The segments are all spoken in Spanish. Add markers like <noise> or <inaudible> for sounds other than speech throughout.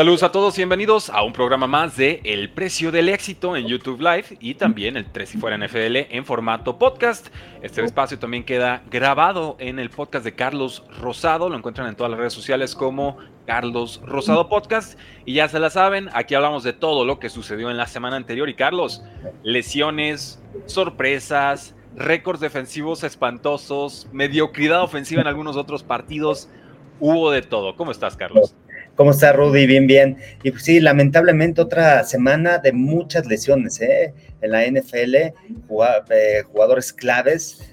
Saludos a todos, bienvenidos a un programa más de El Precio del Éxito en YouTube Live y también el 3 y fuera NFL en formato podcast. Este espacio también queda grabado en el podcast de Carlos Rosado, lo encuentran en todas las redes sociales como Carlos Rosado Podcast y ya se la saben, aquí hablamos de todo lo que sucedió en la semana anterior y Carlos, lesiones, sorpresas, récords defensivos espantosos, mediocridad ofensiva en algunos otros partidos, hubo de todo. ¿Cómo estás, Carlos? ¿Cómo está Rudy? Bien, bien. Y pues sí, lamentablemente otra semana de muchas lesiones ¿eh? en la NFL, eh, jugadores claves,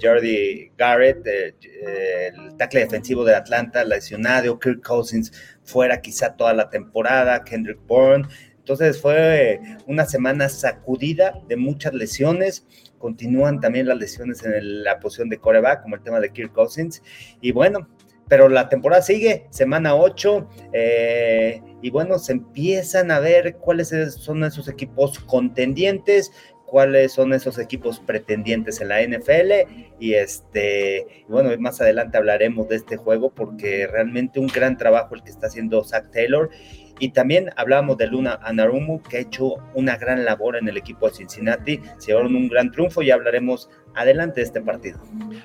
Jordi Garrett, eh, el tackle defensivo de Atlanta, lesionado, Kirk Cousins fuera quizá toda la temporada, Kendrick Bourne. Entonces fue una semana sacudida de muchas lesiones. Continúan también las lesiones en la posición de coreback, como el tema de Kirk Cousins. Y bueno, pero la temporada sigue, semana 8, eh, y bueno, se empiezan a ver cuáles son esos equipos contendientes, cuáles son esos equipos pretendientes en la NFL y este bueno más adelante hablaremos de este juego porque realmente un gran trabajo el que está haciendo Zach Taylor y también hablábamos de Luna Anarumu que ha hecho una gran labor en el equipo de Cincinnati se llevaron un gran triunfo y hablaremos adelante este partido.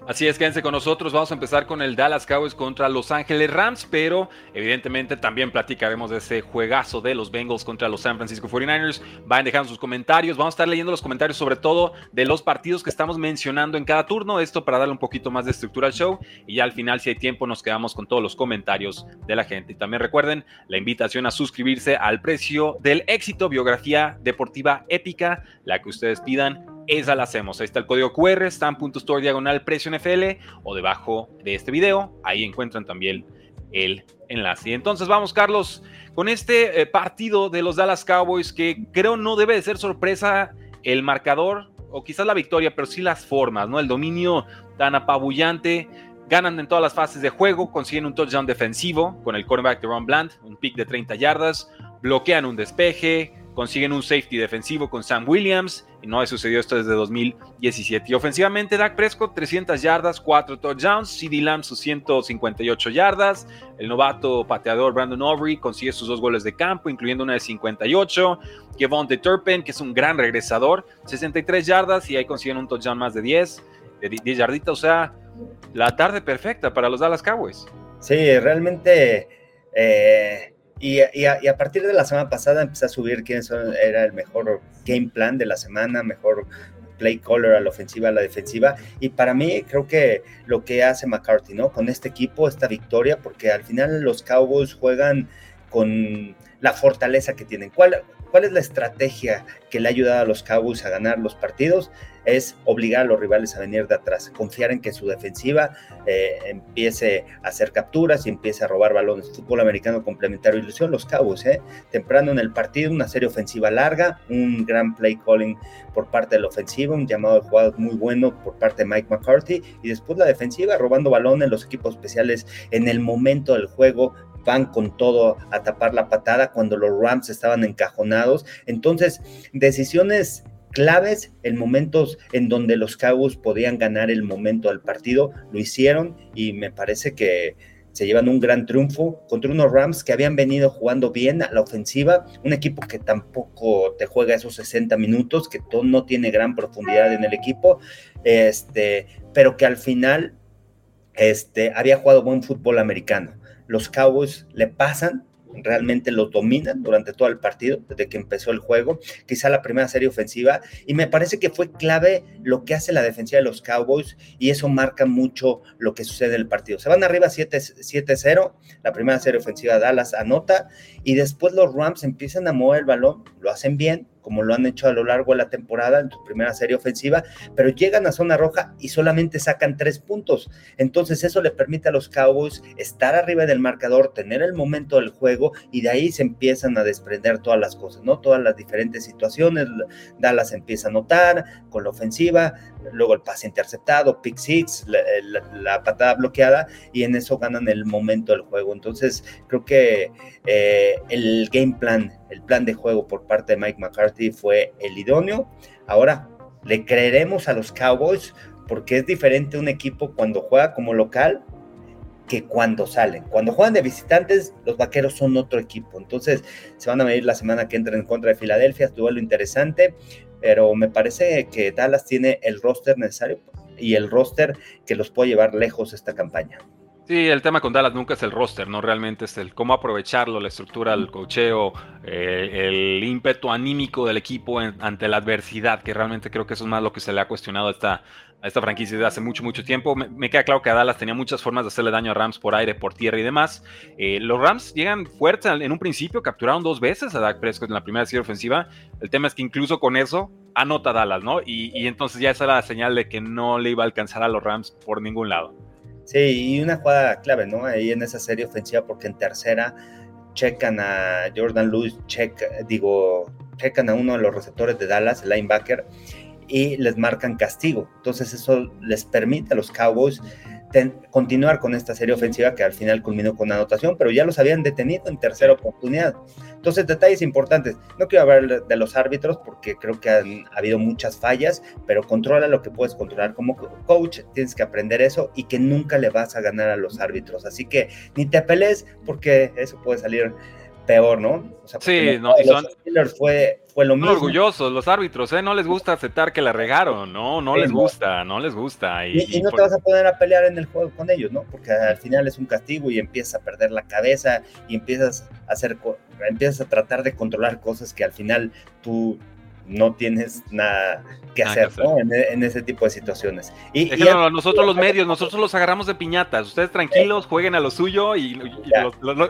Así es, quédense con nosotros. Vamos a empezar con el Dallas Cowboys contra Los Ángeles Rams, pero evidentemente también platicaremos de ese juegazo de los Bengals contra los San Francisco 49ers. Vayan dejando sus comentarios. Vamos a estar leyendo los comentarios sobre todo de los partidos que estamos mencionando en cada turno. Esto para darle un poquito más de estructura al show. Y ya al final, si hay tiempo, nos quedamos con todos los comentarios de la gente. Y también recuerden la invitación a suscribirse al precio del éxito, biografía deportiva épica, la que ustedes pidan esa la hacemos. Ahí está el código QR, stan.store diagonal precio NFL o debajo de este video. Ahí encuentran también el enlace. Entonces vamos, Carlos, con este eh, partido de los Dallas Cowboys que creo no debe de ser sorpresa el marcador o quizás la victoria, pero sí las formas, ¿no? El dominio tan apabullante. Ganan en todas las fases de juego, consiguen un touchdown defensivo con el cornerback de Ron Bland, un pick de 30 yardas, bloquean un despeje, consiguen un safety defensivo con Sam Williams, y no ha sucedido esto desde 2017. Y ofensivamente, Dak Prescott, 300 yardas, 4 touchdowns, CD Lamb sus 158 yardas, el novato pateador Brandon Aubrey consigue sus dos goles de campo, incluyendo una de 58, Kevon de Turpin, que es un gran regresador, 63 yardas, y ahí consiguen un touchdown más de 10, de 10 yarditas, o sea, la tarde perfecta para los Dallas Cowboys. Sí, realmente... Eh y, a, partir de la semana pasada empecé a subir quién era el mejor game plan de la semana, mejor play caller a la ofensiva, a la defensiva. Y para mí creo que lo que hace McCarthy, ¿no? Con este equipo, esta victoria, porque al final los Cowboys juegan con la fortaleza que tienen. ¿Cuál, cuál es la estrategia que le ha ayudado a los Cowboys a ganar los partidos? es obligar a los rivales a venir de atrás, confiar en que su defensiva eh, empiece a hacer capturas y empiece a robar balones. Fútbol americano complementario ilusión, los Cowboys, ¿eh? temprano en el partido, una serie ofensiva larga, un gran play calling por parte de la ofensiva, un llamado de jugador muy bueno por parte de Mike McCarthy y después la defensiva robando balones, los equipos especiales en el momento del juego van con todo a tapar la patada cuando los Rams estaban encajonados. Entonces, decisiones claves en momentos en donde los Cowboys podían ganar el momento del partido, lo hicieron y me parece que se llevan un gran triunfo contra unos Rams que habían venido jugando bien a la ofensiva, un equipo que tampoco te juega esos 60 minutos, que no tiene gran profundidad en el equipo, este, pero que al final este, había jugado buen fútbol americano. Los Cowboys le pasan realmente lo dominan durante todo el partido, desde que empezó el juego, quizá la primera serie ofensiva, y me parece que fue clave lo que hace la defensiva de los Cowboys, y eso marca mucho lo que sucede en el partido. Se van arriba 7-0, la primera serie ofensiva Dallas anota, y después los Rams empiezan a mover el balón, lo hacen bien, como lo han hecho a lo largo de la temporada en su primera serie ofensiva, pero llegan a zona roja y solamente sacan tres puntos. Entonces eso le permite a los Cowboys estar arriba del marcador, tener el momento del juego y de ahí se empiezan a desprender todas las cosas, ¿no? Todas las diferentes situaciones. Dallas empieza a notar con la ofensiva, luego el pase interceptado, pick six, la, patada bloqueada y en eso ganan el momento del juego. Entonces creo que eh, el game plan, el plan de juego por parte de Mike McCarthy fue el idóneo. Ahora, ¿le creeremos a los Cowboys? Porque es diferente un equipo cuando juega como local que cuando salen. Cuando juegan de visitantes, los vaqueros son otro equipo. Entonces, se van a medir la semana que entra en contra de Filadelfia. Duelo interesante pero me parece que Dallas tiene el roster necesario y el roster que los puede llevar lejos esta campaña. Sí, el tema con Dallas nunca es el roster, no realmente es el cómo aprovecharlo, la estructura, el cocheo, eh, el ímpetu anímico del equipo ante la adversidad, que realmente creo que eso es más lo que se le ha cuestionado a esta, a esta franquicia desde hace mucho, mucho tiempo. Me, queda claro que a Dallas tenía muchas formas de hacerle daño a Rams por aire, por tierra y demás. Eh, los Rams llegan fuertes en un principio, capturaron dos veces a Dak Prescott en la primera serie ofensiva. El tema es que incluso con eso anota Dallas, ¿no? Y, y entonces ya esa era la señal de que no le iba a alcanzar a los Rams por ningún lado. Sí, y una jugada clave, ¿no? Ahí en esa serie ofensiva, porque en tercera checan a Jordan Lewis, check, digo, checan a uno de los receptores de Dallas, el linebacker, y les marcan castigo. Entonces eso les permite a los Cowboys continuar con esta serie ofensiva que al final culminó con anotación, pero ya los habían detenido en tercera oportunidad. Entonces, detalles importantes. No quiero hablar de los árbitros porque creo que han habido muchas fallas, pero controla lo que puedes controlar como coach. Tienes que aprender eso y que nunca le vas a ganar a los árbitros. Así que ni te pelees porque eso puede salir peor, ¿no? sí, no, los son, fue, fue lo mismo. orgullosos los árbitros, ¿eh? No les gusta aceptar que la regaron, ¿no? No les gusta, no les gusta. Y, no te vas a poner a pelear en el juego con ellos, ¿no? Porque al final es un castigo y empiezas a perder la cabeza y empiezas a hacer, empiezas a tratar de controlar cosas que al final tú no tienes nada que hacer, ¿no? en, ese tipo de situaciones. Y, nosotros los medios, nosotros los agarramos de piñatas. Ustedes tranquilos, jueguen a lo suyo y,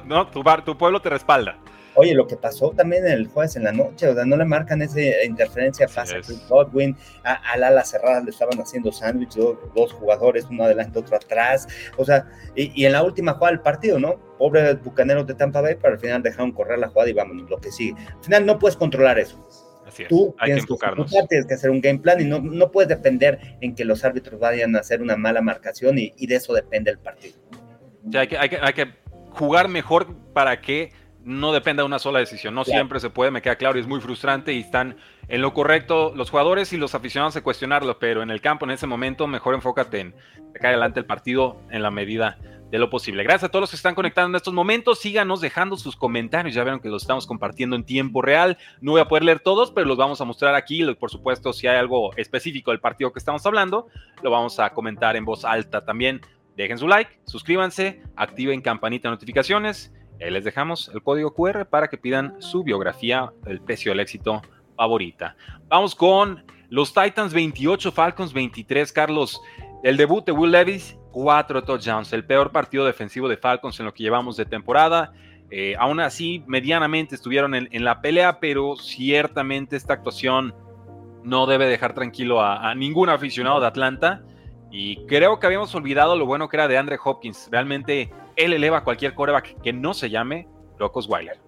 no, tu, tu, pueblo te respalda. Oye, lo que pasó también el jueves en la noche, o sea, no le marcan esa interferencia fácil a Godwin, al ala cerrada le estaban haciendo sándwich, dos, jugadores, uno adelante, otro atrás, o sea, y, en la última jugada del partido, ¿no? Pobre bucaneros de Tampa Bay, pero al final dejaron correr la jugada y vámonos, lo que sigue. Al final no puedes controlar eso. Tú hay tienes que enfocarnos. tienes que hacer un game plan y no, no puedes depender en que los árbitros vayan a hacer una mala marcación y, de eso depende el partido. hay, que, hay, que, hay que jugar mejor para que no dependa de una sola decisión. No siempre se puede, me queda claro, y es muy frustrante y están en lo correcto los jugadores y los aficionados a cuestionarlo, pero en el campo, en ese momento, mejor enfócate en sacar adelante el partido en la medida de lo posible. Gracias a todos los que están conectando en estos momentos. Síganos dejando sus comentarios. Ya vieron que los estamos compartiendo en tiempo real. No voy a poder leer todos, pero los vamos a mostrar aquí. Por supuesto, si hay algo específico del partido que estamos hablando, lo vamos a comentar en voz alta también. Dejen su like, suscríbanse, activen campanita de notificaciones. Les dejamos el código QR para que pidan su biografía, el precio del éxito favorita. Vamos con los Titans 28, Falcons 23. Carlos, el debut de Will Levis cuatro touchdowns, el peor partido defensivo de Falcons en lo que llevamos de temporada. Eh, aún así, medianamente estuvieron en, la pelea, pero ciertamente esta actuación no debe dejar tranquilo a, ningún aficionado de Atlanta. Y creo que habíamos olvidado lo bueno que era de Andre Hopkins. Realmente él eleva a cualquier coreback que no se llame Locos Weiler.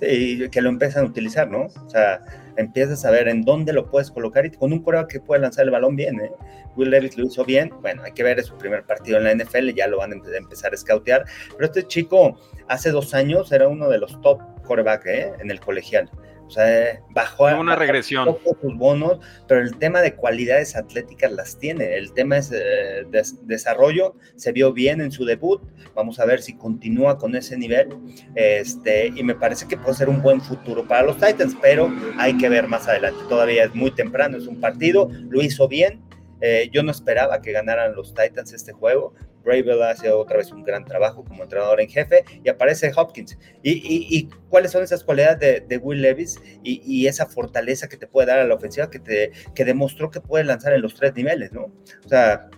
Sí, que lo empiezan a utilizar, ¿no? O sea, empiezas a ver en dónde lo puedes colocar y con un coreback que puede lanzar el balón bien, ¿eh? Will Levis lo hizo bien, bueno, hay que ver, es su primer partido en la NFL, ya lo van a empezar a scoutear, pero este chico hace dos años era uno de los top coreback ¿eh? en el colegial. O sea, bajó una regresión. sus bonos, pero el tema de cualidades atléticas las tiene. El tema es eh, desarrollo, se vio bien en su debut. Vamos a ver si continúa con ese nivel. Este, y me parece que puede ser un buen futuro para los Titans, pero hay que ver más adelante. Todavía es muy temprano, es un partido, lo hizo bien, eh, yo no esperaba que ganaran los Titans este juego. Bravel hace otra vez un gran trabajo como entrenador en jefe y aparece Hopkins. ¿Y, cuáles son esas cualidades de, Will Levis y, esa fortaleza que te puede dar a la ofensiva que, te, que demostró que puede lanzar en los tres niveles, ¿no? O sea,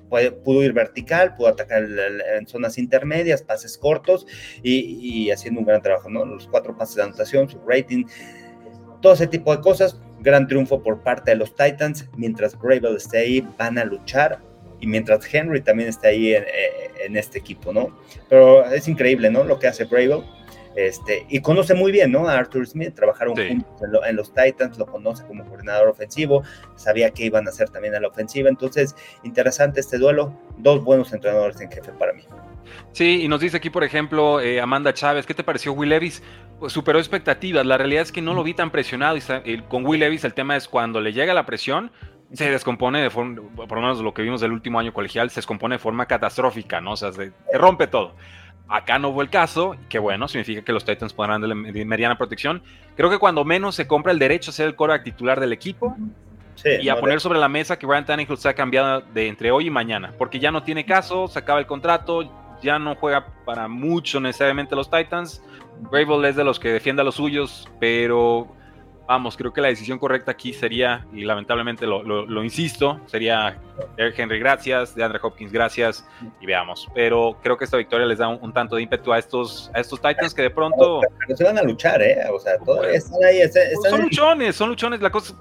pudo ir vertical, pudo atacar en zonas intermedias, pases cortos y, haciendo un gran trabajo, ¿no? Los cuatro pases de anotación, su rating, todo ese tipo de cosas gran triunfo por parte de los Titans. Mientras Gravel esté ahí, van a luchar. Y mientras Henry también esté ahí en, en este equipo, ¿no? Pero es increíble, ¿no? Lo que hace Gravel este, y conoce muy bien, ¿no? A Arthur Smith, trabajaron juntos en, los Titans, lo conoce como coordinador ofensivo, sabía que iban a hacer también a la ofensiva, entonces, interesante este duelo, dos buenos entrenadores en jefe para mí. Sí, y nos dice aquí, por ejemplo, eh, Amanda Chávez, ¿qué te pareció Will Levis? Pues superó expectativas, la realidad es que no lo vi tan presionado, y con Will Levis el tema es cuando le llega la presión, se descompone de forma, por lo menos lo que vimos del último año colegial, se descompone de forma catastrófica, ¿no? O sea, se rompe todo. Acá no fue el caso, que bueno, significa que los Titans podrán darle mediana protección. Creo que cuando menos se compra el derecho a ser el quarterback titular del equipo y a poner sobre la mesa que Brian Tannehill se ha cambiado de entre hoy y mañana, porque ya no tiene caso, se acaba el contrato, ya no juega para mucho necesariamente los Titans. Gravel es de los que defiende a los suyos, pero vamos, creo que la decisión correcta aquí sería, y lamentablemente lo, insisto, sería Eric Henry, gracias, de Andre Hopkins, gracias, y veamos. Pero creo que esta victoria les da un, tanto de ímpetu a estos, a estos Titans que de pronto. Pero se van a luchar, ¿eh? O sea, todavía pues, están ahí. son luchones, son luchones. La cosa.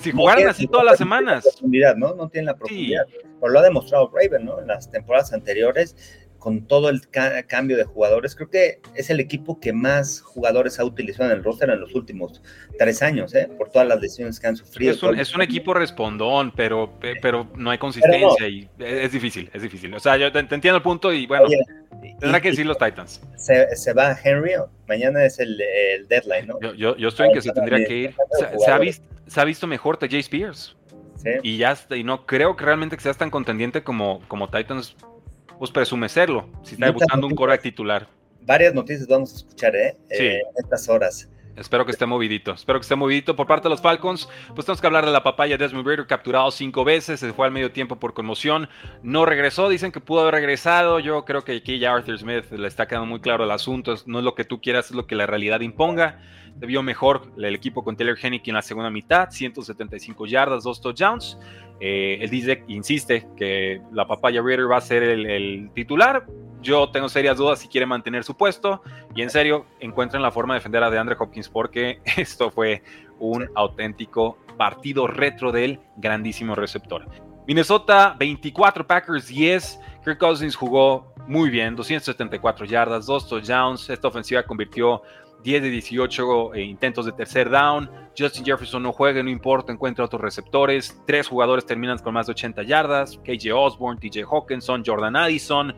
si jugaran así todas las semanas. profundidad, ¿no? No tienen la profundidad. Pero lo ha demostrado Raven, ¿no? En las temporadas anteriores con todo el cambio de jugadores, creo que es el equipo que más jugadores ha utilizado en el roster en los últimos tres años, ¿eh? por todas las lesiones que han sufrido. Es un, equipo respondón, pero, pero no hay consistencia y es difícil, es difícil. O sea, yo te, entiendo el punto y bueno, tendrá que decir los Titans. Se, va Henry, mañana es el, deadline, ¿no? Yo, yo, estoy en que se tendría que ir. Se, ha visto, se ha visto mejor Jay Spears. Y ya y no creo que realmente que seas tan contendiente como, como Titans pues presume serlo, si está buscando un coreback titular. Varias noticias vamos a escuchar, ¿eh? Sí. Eh, en estas horas. Espero que esté movidito. Espero que esté movidito. Por parte de los Falcons, pues tenemos que hablar de la papaya Desmond Raider, capturado cinco veces. Se fue al medio tiempo por conmoción. No regresó. Dicen que pudo haber regresado. Yo creo que aquí ya Arthur Smith le está quedando muy claro el asunto. No es lo que tú quieras, es lo que la realidad imponga. Debió mejor el equipo con Taylor Hennick en la segunda mitad. 175 yardas, dos touchdowns. Eh, él dice, insiste que la papaya Raider va a ser el, titular. Yo tengo serias dudas si quiere mantener su puesto. Y en serio, encuentren la forma de defender a DeAndre Hopkins porque <laughs> esto fue un auténtico partido retro del grandísimo receptor. Minnesota 24, Packers 10. Kirk Cousins jugó muy bien, 274 yardas, dos touchdowns. Esta ofensiva convirtió 10 de 18 eh, intentos de tercer down. Justin Jefferson no juega, no importa, encuentra otros receptores. Tres jugadores terminan con más de 80 yardas. KJ Osborne, TJ Hawkinson, Jordan Addison.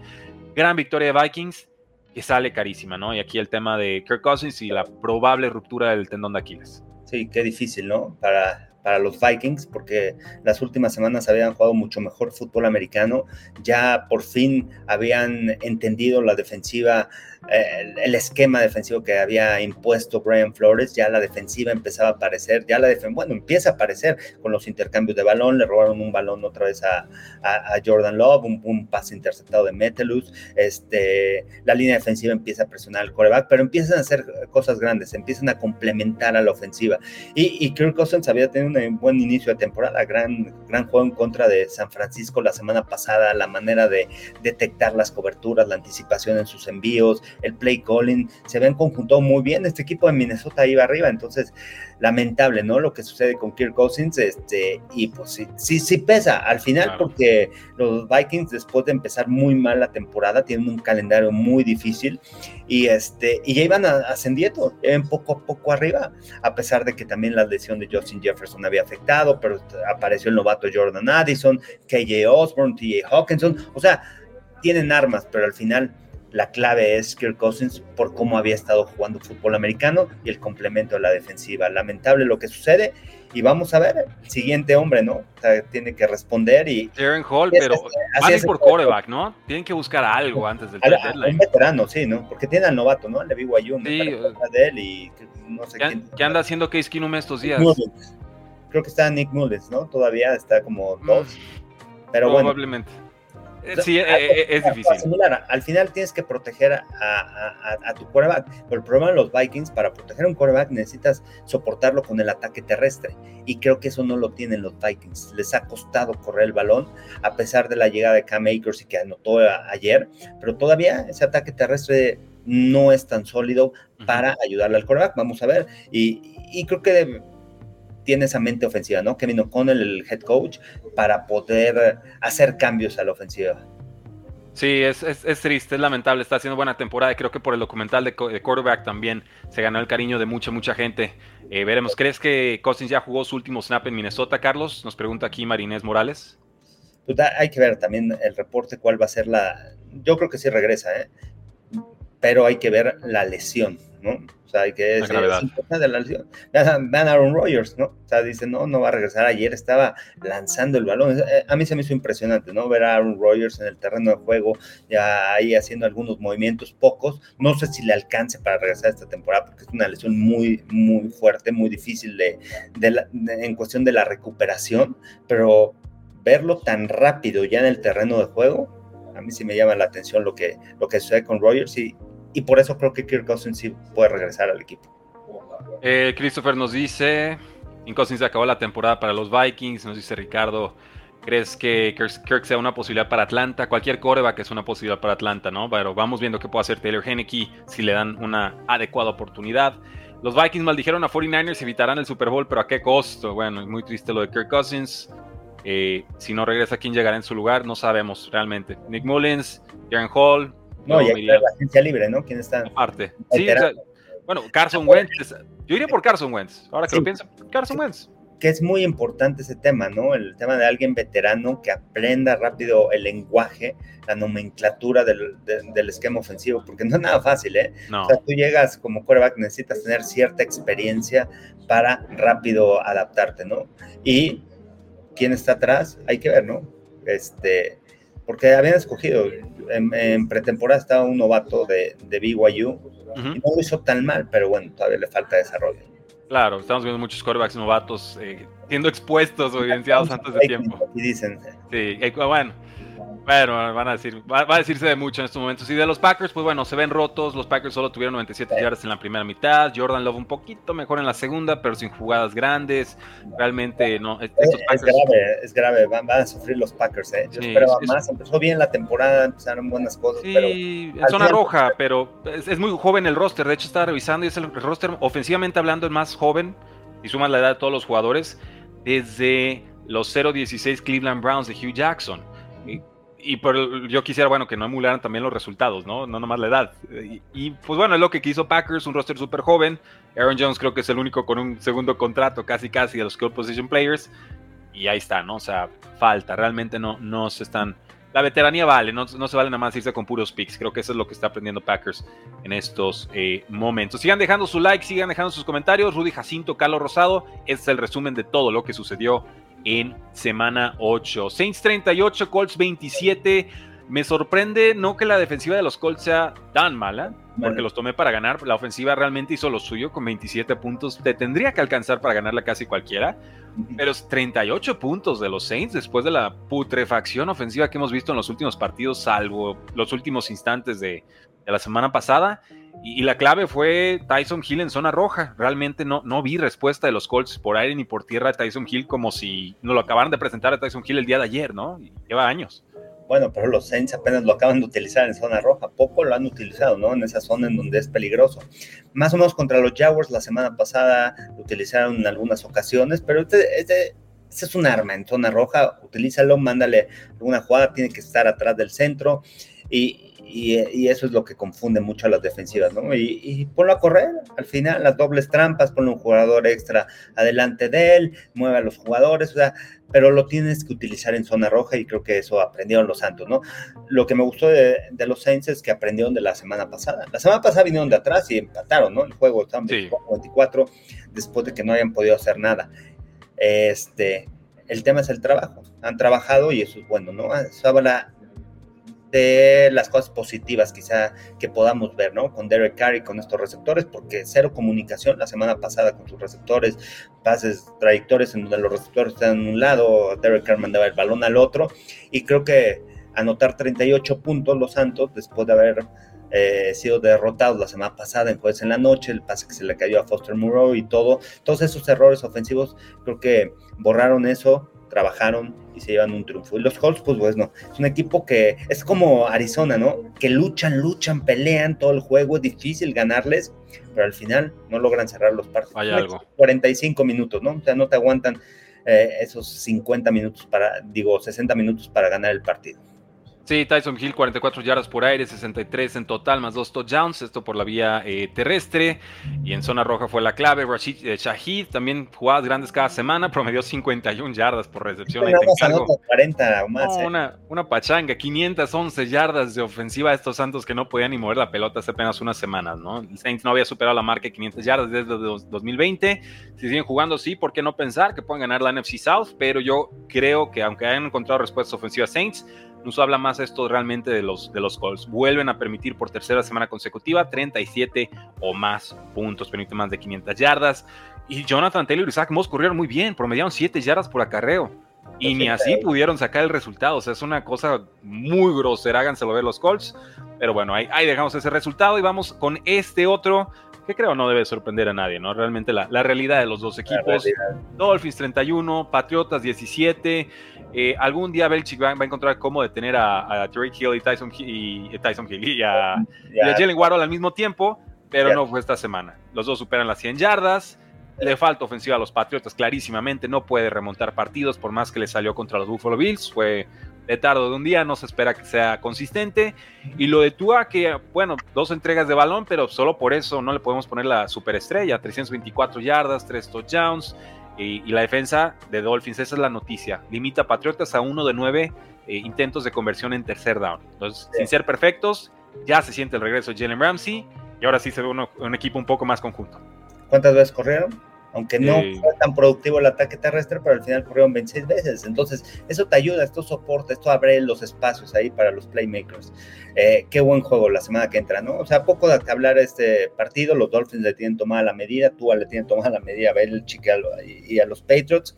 Gran victoria de Vikings que sale carísima, ¿no? Y aquí el tema de Kirk Cousins y la probable ruptura del tendón de Aquiles. Sí, qué difícil, ¿no? Para, para los Vikings, porque las últimas semanas habían jugado mucho mejor fútbol americano, ya por fin habían entendido la defensiva el, esquema defensivo que había impuesto Brian Flores, ya la defensiva empezaba a aparecer, ya la defensiva, bueno, empieza a aparecer con los intercambios de balón, le robaron un balón otra vez a, Jordan Love, un, pase interceptado de Metelus, este, la línea defensiva empieza a presionar al coreback, pero empiezan a hacer cosas grandes, empiezan a complementar a la ofensiva. Y, y Kirk Cousins había tenido un buen inicio de temporada, gran, gran juego en contra de San Francisco la semana pasada, la manera de detectar las coberturas, la anticipación en sus envíos, el play calling, se ven conjuntado muy bien. Este equipo de Minnesota iba arriba, entonces lamentable, ¿no? Lo que sucede con Kirk Cousins, este, y pues sí, sí, sí pesa al final porque los Vikings después de empezar muy mal la temporada tienen un calendario muy difícil y este, y ya iban ascendiendo, iban poco a poco arriba, a pesar de que también la lesión de Justin Jefferson había afectado, pero apareció el novato Jordan Addison, KJ Osborne, TJ Hawkinson, o sea, tienen armas, pero al final la clave es Kirk Cousins por cómo había estado jugando fútbol americano y el complemento de la defensiva. Lamentable lo que sucede y vamos a ver el siguiente hombre, ¿no? tiene que responder y... Jaren Hall, pero así por coreback, ¿no? Tienen que buscar algo antes del deadline. Un veterano, sí, ¿no? Porque tiene al novato, ¿no? Le vi sí, de él y no sé ¿Qué, ¿Qué anda haciendo Case Keenum estos días? Creo que está Nick Mullins, ¿no? Todavía está como dos. Mm, pero Probablemente. Sí, eh, eh, es difícil. Al final tienes que proteger a, tu quarterback, pero el problema de los Vikings, para proteger a un quarterback necesitas soportarlo con el ataque terrestre, y creo que eso no lo tienen los Vikings. Les ha costado correr el balón, a pesar de la llegada de Cam Akers y que anotó ayer, pero todavía ese ataque terrestre no es tan sólido para ayudarle al quarterback. Vamos a ver, y, y creo que tiene esa mente ofensiva, ¿no? Kevin O'Connell, el head coach, para poder hacer cambios a la ofensiva. Sí, es, triste, es lamentable, está haciendo buena temporada y creo que por el documental de, quarterback también se ganó el cariño de mucha, mucha gente. Eh, veremos, ¿crees que Cousins ya jugó su último snap en Minnesota, Carlos? Nos pregunta aquí Marinés Morales. Pues hay que ver también el reporte, cuál va a ser la... Yo creo que sí regresa, ¿eh? pero hay que ver la lesión, ¿no? O sea, hay que es, importante la lesión. Vean Aaron Rodgers, ¿no? O sea, dice, no, no va a regresar. Ayer estaba lanzando el balón. Eh, a mí se me hizo impresionante, ¿no? Ver a Aaron Rodgers en el terreno de juego, ya ahí haciendo algunos movimientos, pocos. No sé si le alcance para regresar esta temporada, porque es una lesión muy, muy fuerte, muy difícil de, en cuestión de la recuperación, pero verlo tan rápido ya en el terreno de juego, a mí sí me llama la atención lo que, lo que sucede con Rodgers y, y por eso creo que Kirk Cousins sí puede regresar al equipo. Eh, Christopher nos dice, Cousins acabó la temporada para los Vikings, nos dice Ricardo, ¿crees que Kirk sea una posibilidad para Atlanta? Cualquier coreback es una posibilidad para Atlanta, ¿no? Pero vamos viendo qué puede hacer Taylor Henneke si le dan una adecuada oportunidad. Los Vikings maldijeron a 49ers, evitarán el Super Bowl, pero ¿a qué costo? Bueno, es muy triste lo de Kirk Cousins. Eh, si no regresa, ¿quién llegará en su lugar? No sabemos realmente. Nick Mullins, Jaren Hall, no, y la agencia libre, ¿no? ¿Quién está? Aparte. Sí, bueno, Carson Wentz. Yo iría por Carson Wentz. Ahora que lo pienso, Carson Wentz. Que es muy importante ese tema, ¿no? El tema de alguien veterano que aprenda rápido el lenguaje, la nomenclatura del, esquema ofensivo, porque no es nada fácil, ¿eh? No. O sea, tú llegas como quarterback, necesitas tener cierta experiencia para rápido adaptarte, ¿no? Y quién está atrás, hay que ver, ¿no? Este, porque habían escogido, en, pretemporada estaba un novato de, de BYU, y no lo hizo tan mal, pero bueno, todavía le falta desarrollo. Claro, estamos viendo muchos quarterbacks novatos eh, siendo expuestos o evidenciados antes de tiempo. Y dicen. Sí, bueno, bueno, van a decir, va, a decirse de mucho en estos momentos. Y de los Packers, pues bueno, se ven rotos. Los Packers solo tuvieron 97 yardas en la primera mitad. Jordan Love un poquito mejor en la segunda, pero sin jugadas grandes. Realmente no. es, grave, es grave. Van, a sufrir los Packers, ¿eh? Yo esperaba más. Empezó bien la temporada, empezaron buenas cosas. Sí, en zona roja, pero es, muy joven el roster. De hecho, estaba revisando y es el roster, ofensivamente hablando, el más joven. Y sumas la edad de todos los jugadores. Desde los 0-16 Cleveland Browns de Hugh Jackson y por, yo quisiera, bueno, que no emularan también los resultados, ¿no? No nomás la edad. Y, pues bueno, es lo que quiso Packers, un roster súper joven. Aaron Jones creo que es el único con un segundo contrato, casi casi, de los skill position players. Y ahí está, ¿no? O sea, falta. Realmente no, no se están... La veteranía vale, no, no se vale nada más irse con puros picks. Creo que eso es lo que está aprendiendo Packers en estos eh, momentos. Sigan dejando su like, sigan dejando sus comentarios. Rudy Jacinto, Carlos Rosado. Este es el resumen de todo lo que sucedió en semana 8. Saints 38, Colts 27. Me sorprende no que la defensiva de los Colts sea tan mala, porque los tomé para ganar. La ofensiva realmente hizo lo suyo con 27 puntos. Te tendría que alcanzar para ganarla casi cualquiera. Pero 38 puntos de los Saints después de la putrefacción ofensiva que hemos visto en los últimos partidos, salvo los últimos instantes de, de la semana pasada. Y, la clave fue Tyson Hill en zona roja. Realmente no, no vi respuesta de los Colts por aire ni por tierra de Tyson Hill como si nos lo acabaran de presentar a Tyson Hill el día de ayer, ¿no? lleva años. Bueno, pero los Saints apenas lo acaban de utilizar en zona roja. Poco lo han utilizado, ¿no? En esa zona en donde es peligroso. Más o menos contra los Jaguars la semana pasada lo utilizaron en algunas ocasiones, pero este, este, este es un arma en zona roja. Utilízalo, mándale alguna jugada, tiene que estar atrás del centro. Y, y, eso es lo que confunde mucho a las defensivas, ¿no? Y, y, ponlo a correr, al final, las dobles trampas, ponle un jugador extra adelante de él, mueve a los jugadores, o sea, pero lo tienes que utilizar en zona roja y creo que eso aprendieron los Santos, ¿no? Lo que me gustó de, los Saints es que aprendieron de la semana pasada. La semana pasada vinieron de atrás y empataron, ¿no? El juego estaba 24 después de que no hayan podido hacer nada. Este, el tema es el trabajo. Han trabajado y eso es bueno, ¿no? Eso habla de las cosas positivas quizá que podamos ver, ¿no? Con Derek Carr y con estos receptores, porque cero comunicación la semana pasada con sus receptores, pases, trayectorias en donde los receptores están en un lado, Derek Carr mandaba el balón al otro, y creo que anotar 38 puntos los Santos después de haber eh, sido derrotados la semana pasada en jueves en la noche, el pase que se le cayó a Foster Moreau y todo, todos esos errores ofensivos, creo que borraron eso trabajaron y se llevan un triunfo. Y los Colts, pues bueno, es un equipo que es como Arizona, ¿no? Que luchan, luchan, pelean todo el juego, es difícil ganarles, pero al final no logran cerrar los partidos. Hay algo. 45 minutos, ¿no? O sea, no te aguantan eh, esos 50 minutos para, digo, 60 minutos para ganar el partido. Sí, Tyson Hill, 44 yardas por aire, 63 en total, más dos touchdowns, esto por la vía eh, terrestre. Y en zona roja fue la clave. Rashid eh, Shahid también jugadas grandes cada semana, <laughs> promedió 51 yardas por recepción. Ahí te 40 o más, no, una, una, pachanga, 511 yardas de ofensiva de estos Santos que no podían ni mover la pelota hace apenas unas semanas, ¿no? El Saints no había superado la marca de 500 yardas desde 2020. Si siguen jugando, sí, ¿por qué no pensar que pueden ganar la NFC South? Pero yo creo que aunque hayan encontrado respuestas ofensivas Saints, nos habla más esto realmente de los, de los Colts. Vuelven a permitir por tercera semana consecutiva 37 o más puntos, permite más de 500 yardas. Y Jonathan Taylor y Zach Moss corrieron muy bien, promediaron 7 yardas por acarreo. Y ni así pudieron sacar el resultado. O sea, es una cosa muy grosera. Háganselo ver los Colts. Pero bueno, ahí, ahí dejamos ese resultado y vamos con este otro que creo no debe sorprender a nadie, ¿no? Realmente la, la realidad de los dos equipos. Dolphins 31, Patriotas 17. Eh, algún día Belichick va, a encontrar cómo detener a, a Hill y Tyson, y, y Tyson Hill y a, Jalen Warhol al mismo tiempo, pero no fue esta semana. Los dos superan las 100 yardas. Le falta ofensiva a los Patriotas, clarísimamente. No puede remontar partidos, por más que le salió contra los Buffalo Bills. Fue de tarde de un día, no se espera que sea consistente. Y lo de Tua, que bueno, dos entregas de balón, pero solo por eso no le podemos poner la superestrella. 324 yardas, 3 touchdowns. Y, la defensa de Dolphins, esa es la noticia. Limita a Patriotas a uno de nueve eh, intentos de conversión en tercer down. Entonces, sin ser perfectos, ya se siente el regreso de Jalen Ramsey y ahora sí se ve un equipo un poco más conjunto. ¿Cuántas veces corrieron? Aunque no fue tan productivo el ataque terrestre, pero al final corrieron 26 veces. Entonces, eso te ayuda, esto soporta, esto abre los espacios ahí para los playmakers. Eh, qué buen juego la semana que entra, ¿no? O sea, poco de hablar este partido, los Dolphins le tienen tomada la medida, Tua le tienen tomada la medida a Belichick y a los Patriots,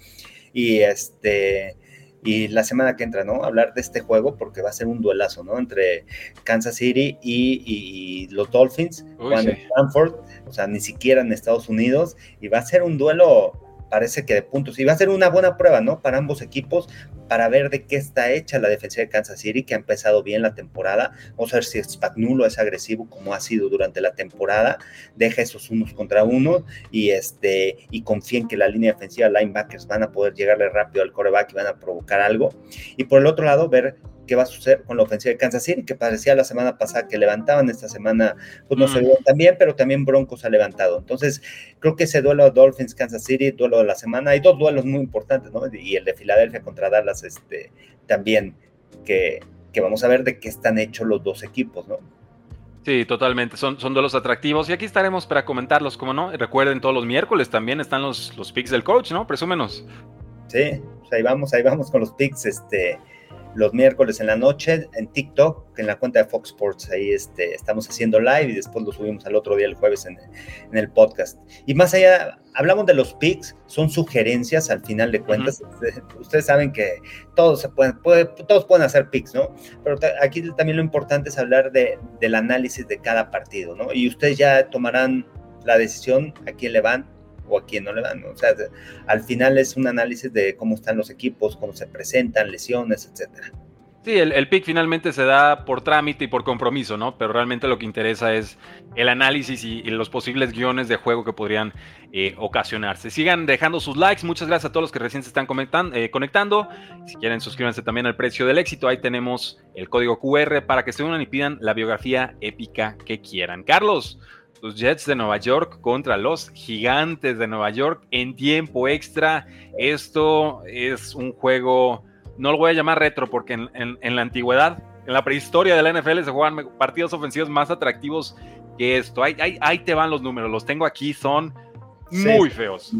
y este y la semana que entra, ¿no? Hablar de este juego porque va a ser un duelazo, ¿no? Entre Kansas City y, los Dolphins, cuando Stanford, o sea, ni siquiera en Estados Unidos, y va a ser un duelo parece que de puntos. Y va a ser una buena prueba, ¿no? Para ambos equipos, para ver de qué está hecha la defensa de Kansas City, que ha empezado bien la temporada. Vamos a ver si Spagnuolo es agresivo como ha sido durante la temporada, deja esos unos contra uno y, este, y confía en que la línea defensiva, linebackers, van a poder llegarle rápido al coreback y van a provocar algo. Y por el otro lado, ver qué va a suceder con la ofensiva de Kansas City, que parecía la semana pasada que levantaban, esta semana pues no se vio tan bien, pero también Broncos ha levantado. Entonces, creo que ese duelo de Dolphins, Kansas City, duelo de la semana, hay dos duelos muy importantes, ¿no? Y el de Filadelfia contra Dallas, este, también, que, que vamos a ver de qué están hechos los dos equipos, ¿no? Sí, totalmente. Son, son duelos atractivos y aquí estaremos para comentarlos, como no. recuerden, todos los miércoles también están los, los picks del coach, ¿no? Presúmenos. Sí, pues ahí vamos, ahí vamos con los picks. Este, los miércoles en la noche en TikTok, en la cuenta de Fox Sports. Ahí este, estamos haciendo live y después lo subimos al otro día, el jueves, en, el podcast. Y más allá, hablamos de los picks, son sugerencias al final de cuentas. Ustedes saben que todos, se pueden, todos pueden hacer picks, ¿no? Pero aquí también lo importante es hablar de, del análisis de cada partido, ¿no? Y ustedes ya tomarán la decisión a quién le van o a quién no le dan. O sea, al final es un análisis de cómo están los equipos, cómo se presentan, lesiones, etcétera. Sí, el, pick finalmente se da por trámite y por compromiso, ¿no? Pero realmente lo que interesa es el análisis y, los posibles guiones de juego que podrían eh, ocasionarse. Sigan dejando sus likes. Muchas gracias a todos los que recién se están eh, conectando. Si quieren, suscríbanse también al precio del éxito. Ahí tenemos el código QR para que se unan y pidan la biografía épica que quieran. Carlos, los Jets de Nueva York contra los Gigantes de Nueva York en tiempo extra. Esto es un juego, no lo voy a llamar retro porque en, la antigüedad, en la prehistoria de la NFL se juegan partidos ofensivos más atractivos que esto. Ahí, ahí, te van los números, los tengo aquí, son muy feos.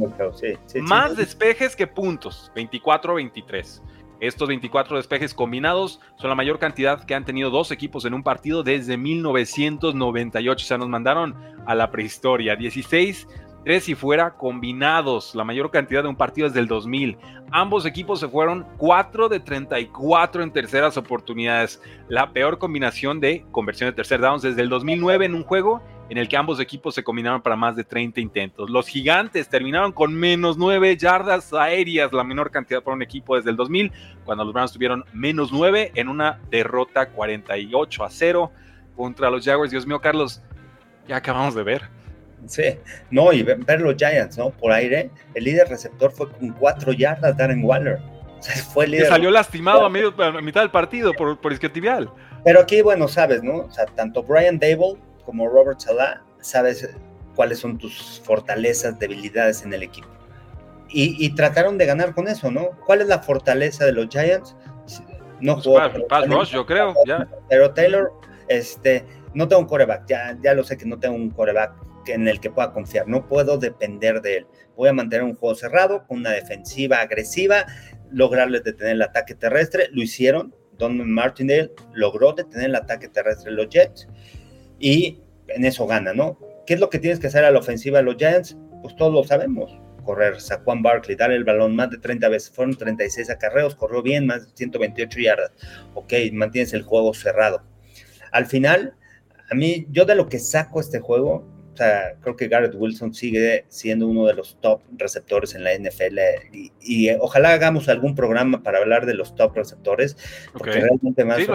más despejes que puntos, 24-23. Estos 24 despejes combinados son la mayor cantidad que han tenido dos equipos en un partido desde 1998. O sea, nos mandaron a la prehistoria. 16 tres y fuera combinados, la mayor cantidad de un partido desde el 2000. Ambos equipos se fueron 4 de 34 en terceras oportunidades, la peor combinación de conversión de tercer downs desde el 2009 en un juego en el que ambos equipos se combinaron para más de 30 intentos. Los gigantes terminaron con menos 9 yardas aéreas, la menor cantidad para un equipo desde el 2000, cuando los Browns tuvieron menos 9 en una derrota 48 a 0 contra los Jaguars. Dios mío, Carlos, ya acabamos de ver. Sí, no, y ver los Giants, ¿no? Por aire, el líder receptor fue con 4 yardas, Darren Waller. fue el líder. salió lastimado a, medio, a mitad del partido por, por isquiotibial. Pero aquí, bueno, sabes, ¿no? O sea, tanto Brian Dable como Robert Salah, sabes cuáles son tus fortalezas, debilidades en el equipo. Y, y, trataron de ganar con eso, ¿no? ¿Cuál es la fortaleza de los Giants? No pues jugó. Yo creo, ya. Pero Taylor, este, no tengo un coreback, ya, ya lo sé que no tengo un coreback en el que pueda confiar, no puedo depender de él. Voy a mantener un juego cerrado, con una defensiva agresiva, lograrles detener el ataque terrestre, lo hicieron, Don Martindale logró detener el ataque terrestre de los Jets y en eso gana, ¿no? ¿Qué es lo que tienes que hacer a la ofensiva de los Giants? Pues todos lo sabemos. Correr, Saquon Barkley, darle el balón más de 30 veces, fueron 36 acarreos, corrió bien, más de 128 yardas. Ok, mantienes el juego cerrado. Al final, a mí, yo de lo que saco este juego, creo que Garrett Wilson sigue siendo uno de los top receptores en la NFL y, eh, ojalá hagamos algún programa para hablar de los top receptores, porque realmente más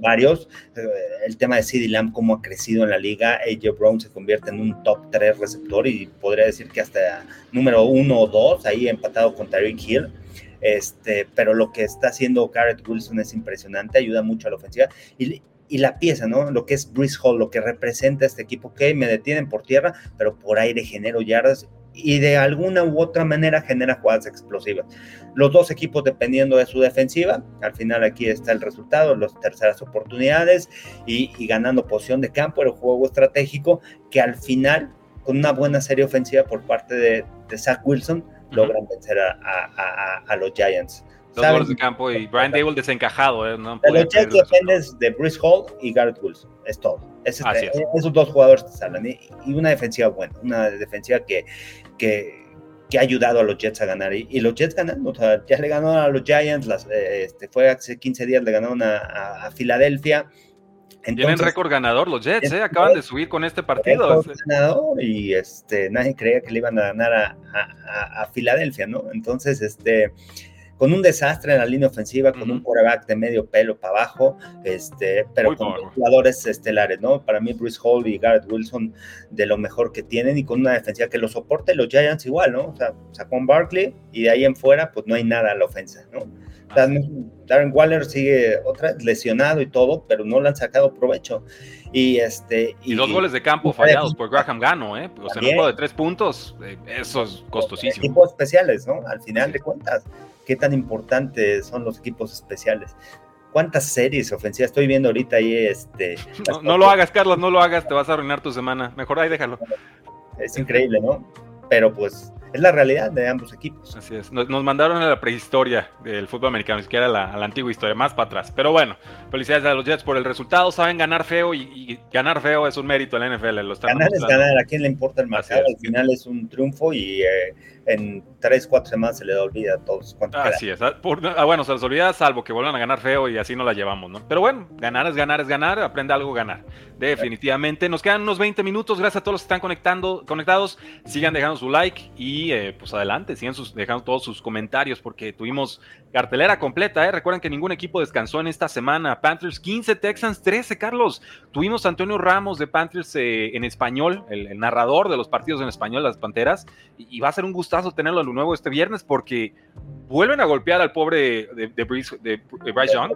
varios. Eh, el tema de CeeDee Lamb, cómo ha crecido en la liga, AJ Brown se convierte en un top 3 receptor y podría decir que hasta número uno o dos, ahí empatado con Tyreek Hill. Este, pero lo que está haciendo Garrett Wilson es impresionante, ayuda mucho a la ofensiva. Y, y la pieza, ¿no? Lo que es Bruce Hall, lo que representa este equipo, que me detienen por tierra, pero por aire genero yardas y de alguna u otra manera genera jugadas explosivas. Los dos equipos dependiendo de su defensiva, al final aquí está el resultado, las terceras oportunidades y, ganando posición de campo, el juego estratégico que al final, con una buena serie ofensiva por parte de, Zach Wilson, logran vencer a los Giants. Dos goles de campo y Brian Dable desencajado. ¿eh? No de los Jets dependes de Bruce Hall y Garrett Wilson. Es todo. es. Esos dos jugadores te salen. Y, una defensiva buena. Una defensiva que, que, que, ha ayudado a los Jets a ganar. Y, los Jets ganando. O sea, ya le ganaron a los Giants. Las, eh, este, fue hace 15 días, le ganaron a, a, Filadelfia. Tienen récord ganador los Jets, ¿eh? acaban de subir con este partido. Ganador y este, nadie creía que le iban a ganar a, a, a Filadelfia, ¿no? Entonces, este, con un desastre en la línea ofensiva, con un quarterback de medio pelo para abajo, este, pero con jugadores estelares, ¿no? Para mí, Bruce Hall y Garrett Wilson de lo mejor que tienen y con una defensiva que lo soporte, los Giants igual, ¿no? O sea, sacó un Barkley y de ahí en fuera, pues no hay nada a la ofensa, ¿no? Darren Waller sigue otra lesionado y todo, pero no le han sacado provecho. Y este y, dos goles de campo fallados por Graham Gano, ¿eh? O sea, un juego de tres puntos, eh, eso es costosísimo. Equipos especiales, ¿no? Al final de cuentas qué tan importantes son los equipos especiales. ¿Cuántas series ofensivas estoy viendo ahorita ahí? Este, no, lo hagas, Carlos, no lo hagas, te vas a arruinar tu semana. Mejor ahí déjalo. Es increíble, ¿no? Pero pues es la realidad de ambos equipos. Así es. Nos, mandaron a la prehistoria del fútbol americano, ni siquiera a la, a la, antigua historia, más para atrás. Pero bueno, felicidades a los Jets por el resultado. Saben ganar feo y, ganar feo es un mérito en la NFL. Lo ganar es ganar. ¿A quién le importa el marcador? Al final es un triunfo y eh, en tres, cuatro semanas se le olvida a todos. Así es. Ah, ah, bueno, se les olvida salvo que vuelvan a ganar feo y así no la llevamos, ¿no? Pero bueno, ganar es ganar es ganar. Aprende algo ganar. Definitivamente. Nos quedan unos 20 minutos. Gracias a todos los que están conectando, conectados. Sigan dejando su like y eh, pues adelante. Sigan sus, dejando todos sus comentarios porque tuvimos cartelera completa. ¿eh? Recuerden que ningún equipo descansó en esta semana. Panthers 15, Texans 13, Carlos. Tuvimos a Antonio Ramos de Panthers eh, en español, el, narrador de los partidos en español, las Panteras. Y, va a ser un gustazo tenerlo a lo nuevo este viernes porque vuelven a golpear al pobre de, de, Bryce Young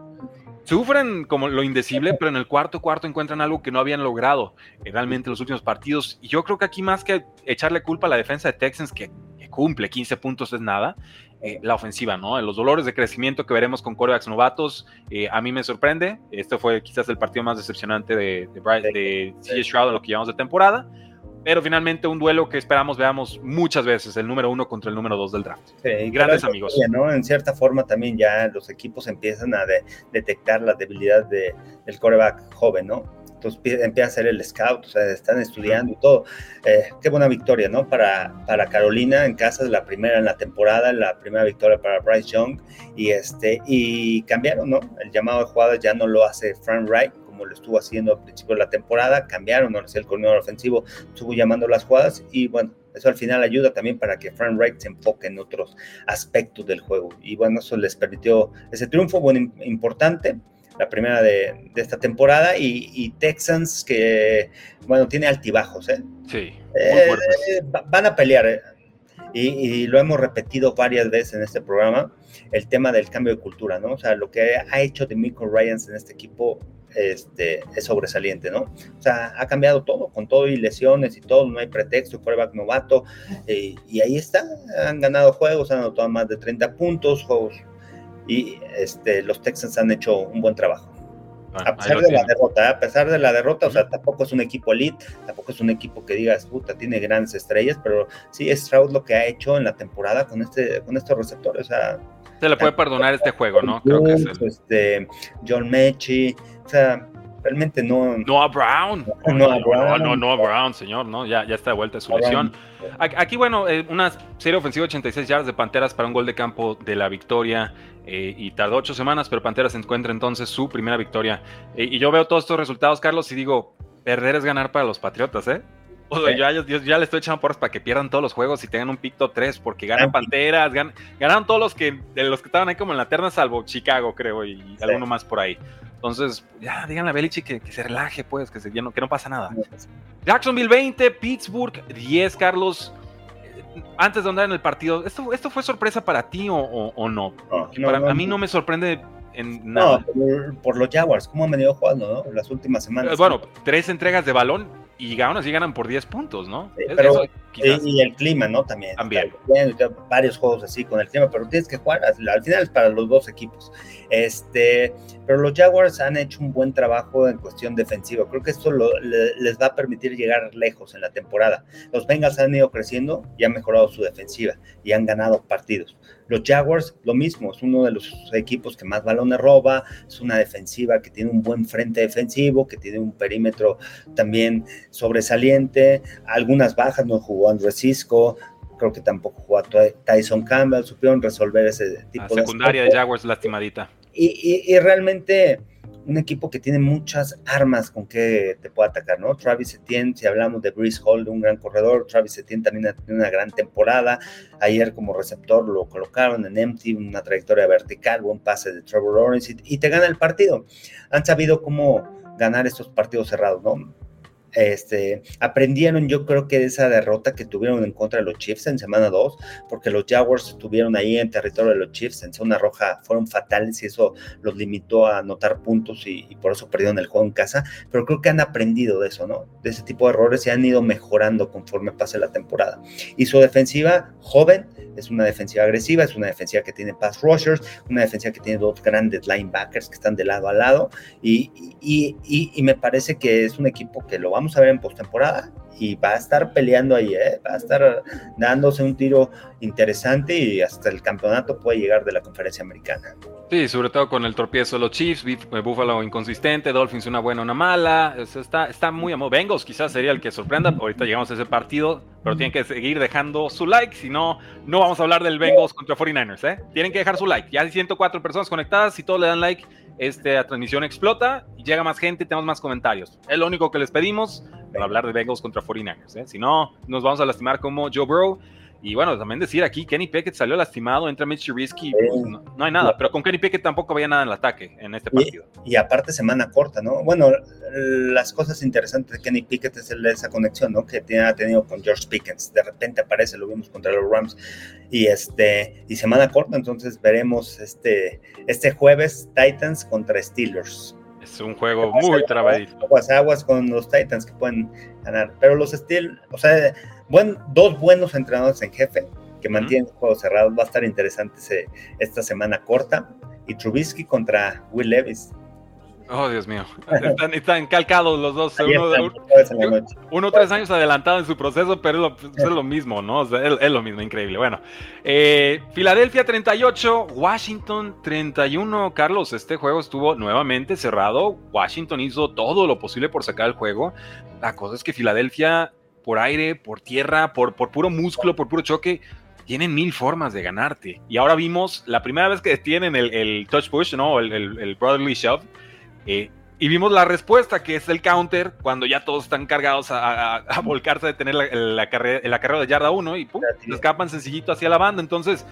sufren como lo indecible, pero en el cuarto cuarto encuentran algo que no habían logrado eh, realmente en los últimos partidos. Y yo creo que aquí más que echarle culpa a la defensa de Texans, que, cumple 15 puntos es nada, eh, la ofensiva, ¿no? Los dolores de crecimiento que veremos con corebacks novatos, eh, a mí me sorprende. Este fue quizás el partido más decepcionante de, de, de, CJ Stroud en lo que llevamos de temporada pero finalmente un duelo que esperamos veamos muchas veces, el número uno contra el número dos del draft. Sí, Grandes amigos. ¿no? En cierta forma también ya los equipos empiezan a detectar la debilidad de, del coreback joven, ¿no? Entonces empieza a ser el scout, o sea, están estudiando y todo. Eh, qué buena victoria, ¿no? Para, para Carolina en casa, la primera en la temporada, la primera victoria para Bryce Young, y, este, y cambiaron, ¿no? El llamado de jugadas ya no lo hace Frank Wright, como lo estuvo haciendo al principio de la temporada, cambiaron, ahora el coordinador ofensivo estuvo llamando las jugadas y bueno, eso al final ayuda también para que Frank Wright se enfoque en otros aspectos del juego. Y bueno, eso les permitió ese triunfo, bueno, importante, la primera de, esta temporada. Y, Texans, que, bueno, tiene altibajos, ¿eh? Sí. Eh, van a pelear. ¿eh? Y, lo hemos repetido varias veces en este programa, el tema del cambio de cultura, ¿no? O sea, lo que ha hecho de Michael Ryans en este equipo este, es sobresaliente, ¿no? O sea, ha cambiado todo, con todo y lesiones y todo, no hay pretexto, quarterback novato, eh, y ahí está, han ganado juegos, han anotado más de 30 puntos, juegos, y este, los Texans han hecho un buen trabajo. a pesar de la derrota, a pesar de la derrota, o sea, tampoco es un equipo elite, tampoco es un equipo que digas, puta, tiene grandes estrellas, pero sí es Stroud lo que ha hecho en la temporada con, este, con estos receptores, o sea, se le puede perdonar este juego, ¿no? Creo que es este, John Mechie, o sea, realmente no. Noah Brown. No, a Brown. <laughs> No, no, Brown, señor, ¿no? Ya, ya está de vuelta de su lesión. Aquí, bueno, eh, una serie ofensiva 86 yardas de Panteras para un gol de campo de la victoria. Eh, y tardó ocho semanas, pero Panteras encuentra entonces su primera victoria. Eh, y yo veo todos estos resultados, Carlos, y digo, perder es ganar para los Patriotas, ¿eh? O sea, yo, ya le estoy echando porras para que pierdan todos los juegos y tengan un pick 3, porque ganan Panteras, ganaron todos los que, de los que estaban ahí como en la terna, salvo Chicago, creo, y alguno más por ahí. Entonces, ya díganle a Belichick que, se relaje, pues, que, se, no, que no pasa nada. Jacksonville 20, Pittsburgh 10, Carlos. Eh, antes de andar en el partido, ¿esto, esto fue sorpresa para ti o, no? para, a mí no me sorprende en nada. No, por, los Jaguars, ¿cómo han venido jugando, no? Las últimas semanas. Bueno, tres entregas de balón y aún así ganan por 10 puntos, ¿no? y el clima, ¿no? También. También. varios juegos así con el clima, pero tienes que jugar, al final es para los dos equipos. Este, pero los Jaguars han hecho un buen trabajo en cuestión defensiva. Creo que esto les va a permitir llegar lejos en la temporada. Los Bengals han ido creciendo y han mejorado su defensiva y han ganado partidos. Los Jaguars, lo mismo, es uno de los equipos que más balones roba, es una defensiva que tiene un buen frente defensivo, que tiene un perímetro también sobresaliente, algunas bajas, no jugó Andrés Cisco, creo que tampoco jugó Tyson Campbell, supieron resolver ese tipo de... Secundaria de Jaguars lastimadita. y realmente un equipo que tiene muchas armas con que te puede atacar, ¿no? Travis Etienne, si hablamos de Breeze Hall, un gran corredor, Travis Etienne también ha tenido una gran temporada. Ayer como receptor lo colocaron en empty, una trayectoria vertical, buen pase de Trevor Lawrence y te gana el partido. Han sabido cómo ganar estos partidos cerrados, ¿no? Este, aprendieron yo creo que de esa derrota que tuvieron en contra de los Chiefs en semana 2, porque los Jaguars estuvieron ahí en territorio de los Chiefs en zona roja, fueron fatales y eso los limitó a anotar puntos y, por eso perdieron el juego en casa, pero creo que han aprendido de eso, ¿no? De ese tipo de errores y han ido mejorando conforme pase la temporada. Y su defensiva, joven, es una defensiva agresiva, es una defensiva que tiene pass rushers, una defensiva que tiene dos grandes linebackers que están de lado a lado y, y, y me parece que es un equipo que lo vamos a ver en postemporada y va a estar peleando ahí, ¿eh? va a estar dándose un tiro interesante y hasta el campeonato puede llegar de la conferencia americana. Sí, sobre todo con el tropiezo de los Chiefs, eh, Buffalo inconsistente, Dolphins una buena, una mala, está, está muy amor. Bengals quizás sería el que sorprenda, ahorita llegamos a ese partido, pero tienen que seguir dejando su like, si no, no vamos a hablar del Bengals contra 49ers, ¿eh? Tienen que dejar su like, ya hay 104 personas conectadas, si todos le dan like, esta transmisión explota llega más gente tenemos más comentarios. Es lo único que les pedimos para hablar de Bengals contra 49ers. ¿eh? Si no, nos vamos a lastimar como Joe Burrow y bueno, también decir aquí, Kenny Pickett salió lastimado, entra Mitch Trubisky, pues, no, hay nada, pero con Kenny Pickett tampoco había nada en el ataque en este partido. Y, aparte semana corta, ¿no? Bueno, las cosas interesantes de Kenny Pickett es esa conexión, ¿no? Que tiene, ha tenido con George Pickens, de repente aparece, lo vimos contra los Rams, y este, y semana corta, entonces veremos este, este jueves Titans contra Steelers. Es un juego muy trabadito. Aguas, aguas con los Titans que pueden ganar, pero los Steelers, o sea Buen, dos buenos entrenadores en jefe que mantienen juegos cerrados. Va a estar interesante esta semana corta. Y Trubisky contra Will Levis. Oh, Dios mío. Están, calcados los dos. Uno, tres años adelantado en su proceso, pero es lo, mismo, ¿no? es, lo mismo, increíble. Bueno, eh, Filadelfia 38, Washington 31. Carlos, este juego estuvo nuevamente cerrado. Washington hizo todo lo posible por sacar el juego. La cosa es que Filadelfia por aire, por tierra, por, por puro músculo, por puro choque, tienen mil formas de ganarte. Y ahora vimos la primera vez que tienen el, touch push, ¿no? El, el, brotherly shove. Eh, Y vimos la respuesta, que es el counter, cuando ya todos están cargados a, volcarse de tener la, la, carrera, la carrera de yarda 1 y pum, se escapan sencillito hacia la banda. Entonces,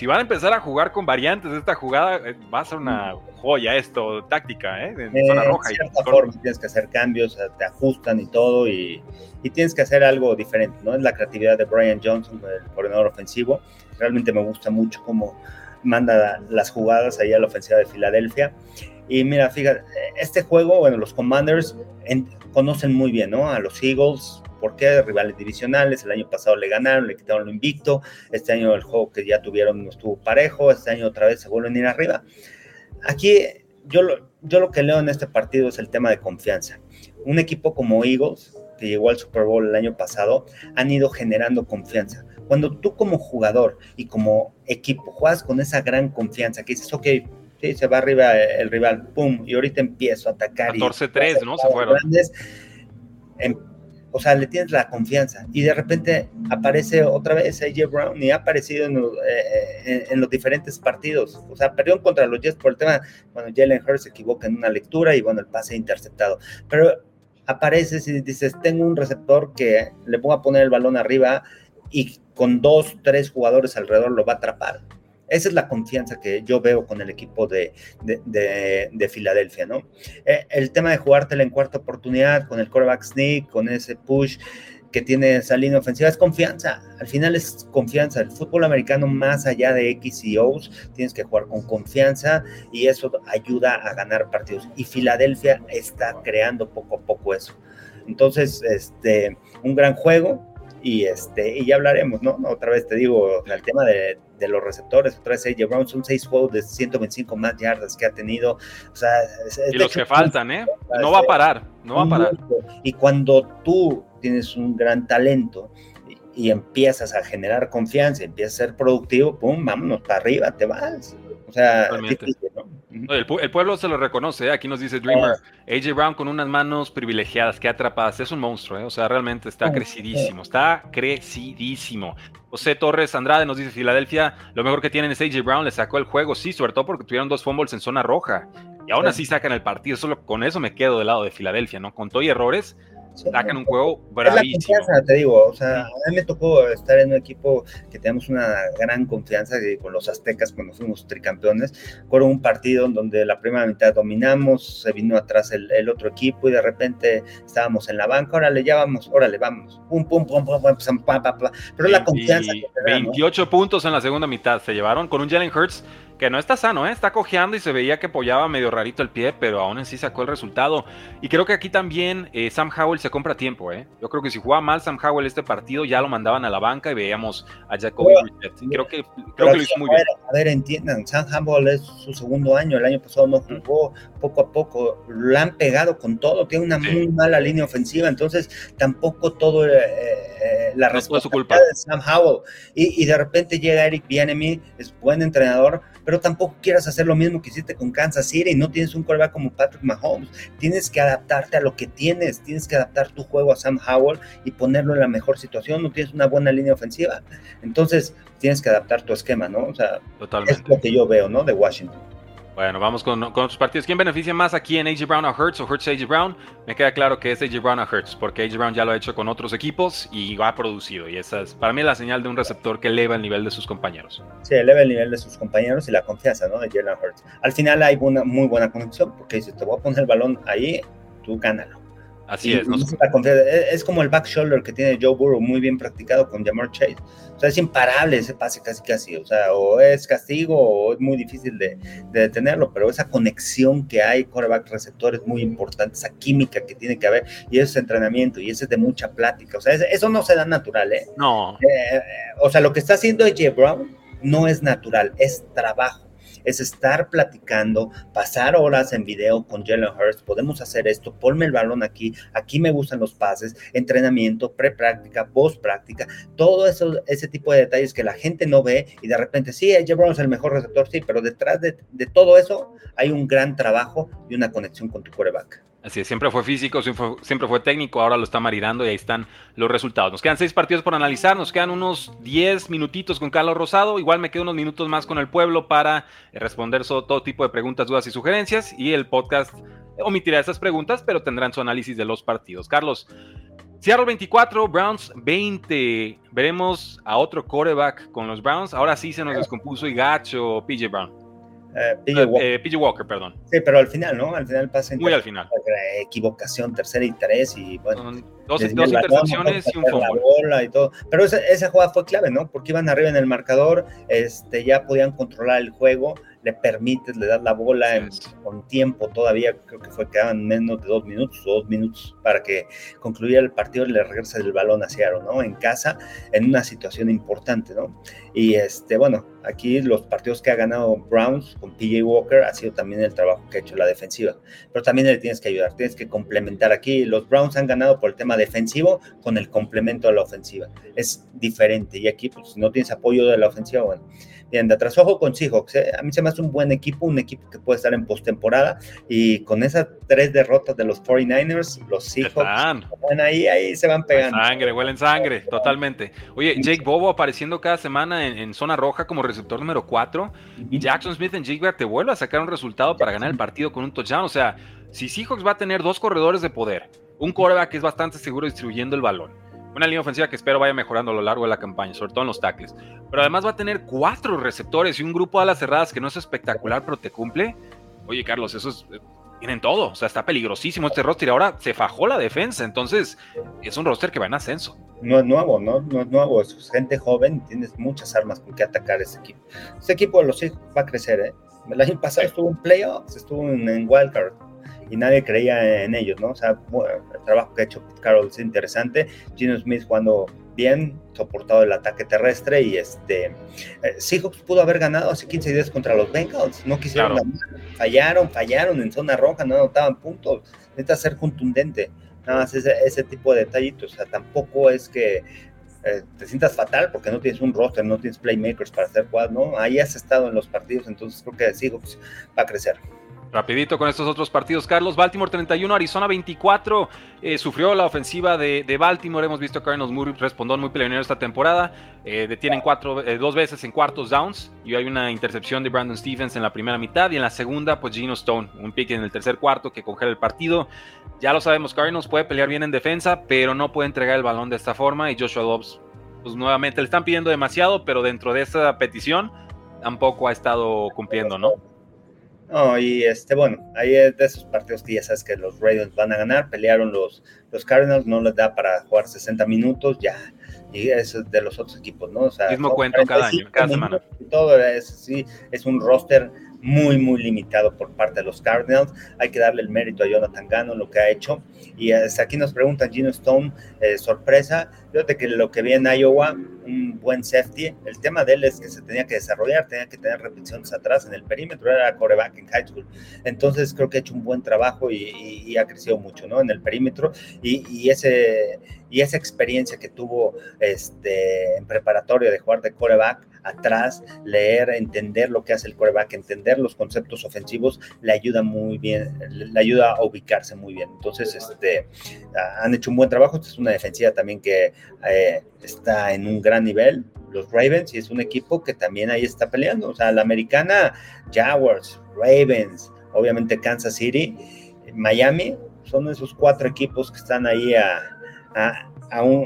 si van a empezar a jugar con variantes de esta jugada, eh, va a ser una joya esto, táctica, ¿eh? En zona roja. De cierta forma, tienes que hacer cambios, te ajustan y todo, y, y, tienes que hacer algo diferente, ¿no? Es la creatividad de Brian Johnson, el coordinador ofensivo. Realmente me gusta mucho cómo manda las jugadas ahí a la ofensiva de Filadelfia. Y mira, fíjate, este juego, bueno, los Commanders conocen muy bien, ¿no? A los Eagles, ¿Por qué? Rivales divisionales, el año pasado le ganaron, le quitaron lo invicto, este año el juego que ya tuvieron no estuvo parejo, este año otra vez se vuelven a ir arriba. Aquí yo lo, yo lo que leo en este partido es el tema de confianza. Un equipo como Eagles, que llegó al Super Bowl el año pasado, han ido generando confianza. Cuando tú como jugador y como equipo juegas con esa gran confianza, que dices, ok, sí, se va arriba el rival, pum, y ahorita empiezo a atacar. 14-3, ¿no? Se fueron. Grandes, em, o sea, le tienes la confianza y de repente aparece otra vez AJ Brown y ha aparecido eh, en, los diferentes partidos. O sea, perdió contra los Jets por el tema, bueno, Jalen Hurts se equivoca en una lectura y bueno, el pase interceptado. Pero apareces y dices, tengo un receptor que le voy a poner el balón arriba y con dos, tres jugadores alrededor lo va a atrapar. Esa es la confianza que yo veo con el equipo de, de, Filadelfia, ¿no? Eh, el tema de jugártela en cuarta oportunidad, con el quarterback sneak, con ese push que tiene esa línea ofensiva, es confianza. Al final es confianza. El fútbol americano, más allá de X y O's, tienes que jugar con confianza y eso ayuda a ganar partidos. Y Filadelfia está creando poco a poco eso. Entonces, este, un gran juego y este, y ya hablaremos, ¿no? Otra vez te digo, el tema de, de los receptores, otra vez AJ Brown, son seis juegos de 125 más yardas que ha tenido. O sea, y los que faltan, ¿eh? No va a parar, no va a parar. Y cuando tú tienes un gran talento y, y empiezas a generar confianza, empiezas a ser productivo, pum, vámonos para arriba, te vas. O sea, el, pueblo se lo reconoce, ¿eh? aquí nos dice Dreamer, AJ Brown con unas manos privilegiadas, que atrapadas, es un monstruo, ¿eh? o sea, realmente está crecidísimo, está crecidísimo. José Torres Andrade nos dice, Filadelfia, lo mejor que tienen es AJ Brown, le sacó el juego, sí, sobre todo porque tuvieron dos fumbles en zona roja, y aún así sacan el partido, solo con eso me quedo del lado de Filadelfia, ¿no? Con todo y errores, sacan un juego bravísimo. te digo, o sea, a mí me tocó estar en un equipo que tenemos una gran confianza con los aztecas cuando fuimos tricampeones. Fueron un partido en donde la primera mitad dominamos, se vino atrás el, otro equipo y de repente estábamos en la banca, órale, ya vamos, órale, vamos, pum, pum, pum, pum, pum, pum, pum, Pero la confianza. 28 puntos en la segunda mitad se llevaron con un Jalen Hurts que no está sano, ¿eh? está cojeando y se veía que apoyaba medio rarito el pie, pero aún así sacó el resultado. Y creo que aquí también eh, Sam Howell se compra tiempo. ¿eh? Yo creo que si jugaba mal Sam Howell este partido, ya lo mandaban a la banca y veíamos a Jacoby Creo que, creo que lo hizo muy bien. A ver, entiendan, Sam Howell es su segundo año, el año pasado no jugó, poco a poco lo han pegado con todo, tiene una muy mala línea ofensiva, entonces tampoco todo eh, eh, la responsabilidad de Sam Howell. Y, y de repente llega Eric Bienemy, es buen entrenador, pero tampoco quieras hacer lo mismo que hiciste con Kansas City. No tienes un quarterback como Patrick Mahomes. Tienes que adaptarte a lo que tienes. Tienes que adaptar tu juego a Sam Howell y ponerlo en la mejor situación. No tienes una buena línea ofensiva. Entonces, tienes que adaptar tu esquema, ¿no? O sea, es lo que yo veo, ¿no? De Washington. Bueno, vamos con, otros partidos. ¿Quién beneficia más aquí en AJ Brown a Hurts o Hurts a AJ Brown? Me queda claro que es AJ Brown a Hurts, porque AJ Brown ya lo ha hecho con otros equipos y ha producido. Y esa es para mí la señal de un receptor que eleva el nivel de sus compañeros. Sí, eleva el nivel de sus compañeros y la confianza ¿no? de Jalen Hurts. Al final hay una muy buena conexión, porque dice, te voy a poner el balón ahí, tú gánalo. Así es. es, como el back shoulder que tiene Joe Burrow muy bien practicado con Jamar Chase. O sea, es imparable ese pase casi casi. O sea, o es castigo o es muy difícil de, detenerlo, pero esa conexión que hay, coreback receptor, es muy importante, esa química que tiene que haber, y ese es entrenamiento, y ese es de mucha plática. O sea, eso no se da natural, ¿eh? No. Eh, o sea, lo que está haciendo AJ Brown no es natural, es trabajo es estar platicando, pasar horas en video con Jalen Hurst, podemos hacer esto, ponme el balón aquí, aquí me gustan los pases, entrenamiento, pre-práctica, post-práctica, todo eso, ese tipo de detalles que la gente no ve y de repente, sí, AJ Brown es el mejor receptor, sí, pero detrás de, todo eso hay un gran trabajo y una conexión con tu coreback. Así es, siempre fue físico, siempre fue, técnico, ahora lo está maridando y ahí están los resultados. Nos quedan seis partidos por analizar, nos quedan unos diez minutitos con Carlos Rosado, igual me quedo unos minutos más con el pueblo para responder todo tipo de preguntas, dudas y sugerencias y el podcast omitirá esas preguntas, pero tendrán su análisis de los partidos. Carlos, Seattle 24, Browns 20. Veremos a otro quarterback con los Browns. Ahora sí se nos descompuso y gacho PJ Brown. Eh, eh, PJ, Walker. perdón. Sí, pero al final, ¿no? Al final pasa Muy al final. Equivocación, tercera y tres y bueno. dos, intercepciones y un fumble. y todo. Pero esa, esa, jugada fue clave, ¿no? Porque iban arriba en el marcador, este, ya podían controlar el juego le permites, le das la bola en, con tiempo todavía, creo que fue quedaban menos de dos minutos o dos minutos para que concluyera el partido y le regresa el balón hacia Aaron, ¿no? En casa, en una situación importante, ¿no? Y este, bueno, aquí los partidos que ha ganado Browns con PJ Walker ha sido también el trabajo que ha hecho la defensiva, pero también le tienes que ayudar, tienes que complementar aquí. Los Browns han ganado por el tema defensivo con el complemento a la ofensiva, es diferente y aquí, pues, si no tienes apoyo de la ofensiva, bueno Bien, de atrás, ojo con Seahawks. ¿eh? A mí se me hace un buen equipo, un equipo que puede estar en postemporada. Y con esas tres derrotas de los 49ers, los Seahawks van ahí, ahí se van pegando. Sangre, huelen sangre, totalmente. Oye, Jake Bobo apareciendo cada semana en, zona roja como receptor número 4. Y Jackson Smith en Jake te vuelve a sacar un resultado para ganar el partido con un touchdown. O sea, si Seahawks va a tener dos corredores de poder, un quarterback que es bastante seguro distribuyendo el balón una línea ofensiva que espero vaya mejorando a lo largo de la campaña, sobre todo en los tackles. Pero además va a tener cuatro receptores y un grupo de alas cerradas que no es espectacular, pero te cumple. Oye, Carlos, eso es. Tienen todo. O sea, está peligrosísimo este roster. Y ahora se fajó la defensa. Entonces, es un roster que va en ascenso. No es nuevo, ¿no? No es nuevo. Es gente joven. Tienes muchas armas con que atacar ese equipo. Este equipo de los hijos va a crecer, ¿eh? El año pasado estuvo en playoffs, estuvo en, en wildcard y nadie creía en ellos, ¿no? O sea, el trabajo que ha hecho Pete Carroll es interesante. Gino Smith jugando bien, soportado el ataque terrestre y este eh, Seahawks pudo haber ganado hace 15 días contra los Bengals, no quisieron fallaron, fallaron en zona roja, no anotaban puntos, necesita ser contundente, nada más ese, ese tipo de detallitos, o sea, tampoco es que eh, te sientas fatal porque no tienes un roster, no tienes playmakers para hacer jugadas, ¿no? Ahí has estado en los partidos, entonces creo que Seahawks va a crecer. Rapidito con estos otros partidos, Carlos. Baltimore 31, Arizona 24. Eh, sufrió la ofensiva de, Baltimore. Hemos visto a Cardinals muy respondón, muy peleonero esta temporada. Eh, detienen cuatro, eh, dos veces en cuartos downs. Y hay una intercepción de Brandon Stevens en la primera mitad. Y en la segunda, pues Gino Stone. Un pick en el tercer cuarto que congela el partido. Ya lo sabemos, Cardinals puede pelear bien en defensa, pero no puede entregar el balón de esta forma. Y Joshua Dobbs, pues nuevamente le están pidiendo demasiado, pero dentro de esa petición tampoco ha estado cumpliendo, ¿no? No, y este, bueno, ahí es de esos partidos que ya sabes que los Ravens van a ganar, pelearon los, los Cardinals, no les da para jugar 60 minutos, ya, y eso es de los otros equipos, ¿no? O sea, mismo cuento cada año, cada semana. Todo es, sí, es un roster muy, muy limitado por parte de los Cardinals. Hay que darle el mérito a Jonathan Gannon, lo que ha hecho. Y hasta aquí nos preguntan Gino Stone, eh, sorpresa. Fíjate que lo que vi en Iowa, un buen safety, el tema de él es que se tenía que desarrollar, tenía que tener repeticiones atrás en el perímetro, era coreback en high school. Entonces creo que ha hecho un buen trabajo y, ha crecido mucho, ¿no? En el perímetro y, ese, y esa experiencia que tuvo este, en preparatoria de jugar de coreback atrás, leer, entender lo que hace el coreback, entender los conceptos ofensivos, le ayuda muy bien, le ayuda a ubicarse muy bien. Entonces, este, han hecho un buen trabajo. Esta es una defensiva también que eh, está en un gran nivel. Los Ravens, y es un equipo que también ahí está peleando. O sea, la americana, Jaguars, Ravens, obviamente Kansas City, Miami, son esos cuatro equipos que están ahí a,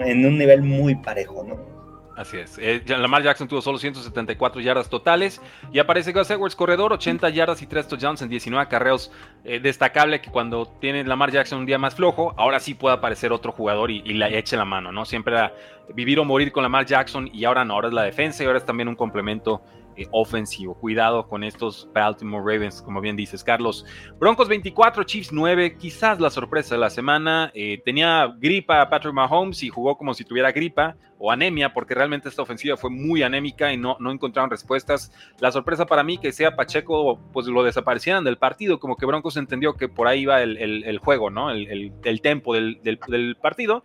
en un nivel muy parejo, ¿no? Así es. Eh, Lamar Jackson tuvo solo 174 yardas totales. Y aparece Gus Edwards, corredor, 80 yardas y 3 touchdowns en 19 carreos. Eh, destacable que cuando tiene Lamar Jackson un día más flojo, ahora sí puede aparecer otro jugador y, le eche la mano, ¿no? Siempre era vivir o morir con Lamar Jackson y ahora no, ahora es la defensa y ahora es también un complemento eh, ofensivo. Cuidado con estos Baltimore Ravens, como bien dices, Carlos. Broncos 24, Chiefs 9, quizás la sorpresa de la semana. Eh, tenía gripa Patrick Mahomes y jugó como si tuviera gripa o anemia, porque realmente esta ofensiva fue muy anémica y no, no encontraron respuestas. La sorpresa para mí que sea Pacheco, pues lo desaparecieran del partido, como que Broncos entendió que por ahí iba el, juego, ¿no? El, el tempo del, del, partido.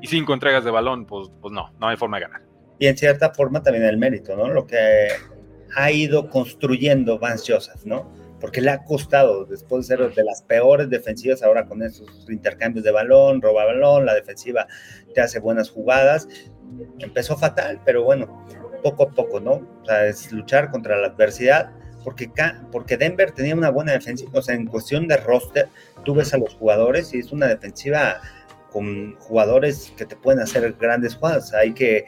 Y cinco entregas de balón, pues, pues no, no hay forma de ganar. Y en cierta forma también el mérito, ¿no? Lo que ha ido construyendo Vance ¿no? Porque le ha costado, después de ser de las peores defensivas, ahora con esos intercambios de balón, roba balón, la defensiva te hace buenas jugadas. Empezó fatal, pero bueno, poco a poco, ¿no? O sea, es luchar contra la adversidad. porque, porque Denver tenía una buena defensiva, o sea, en cuestión de roster, tú ves a los jugadores y es una defensiva con jugadores que te pueden hacer grandes jugadas. Hay que,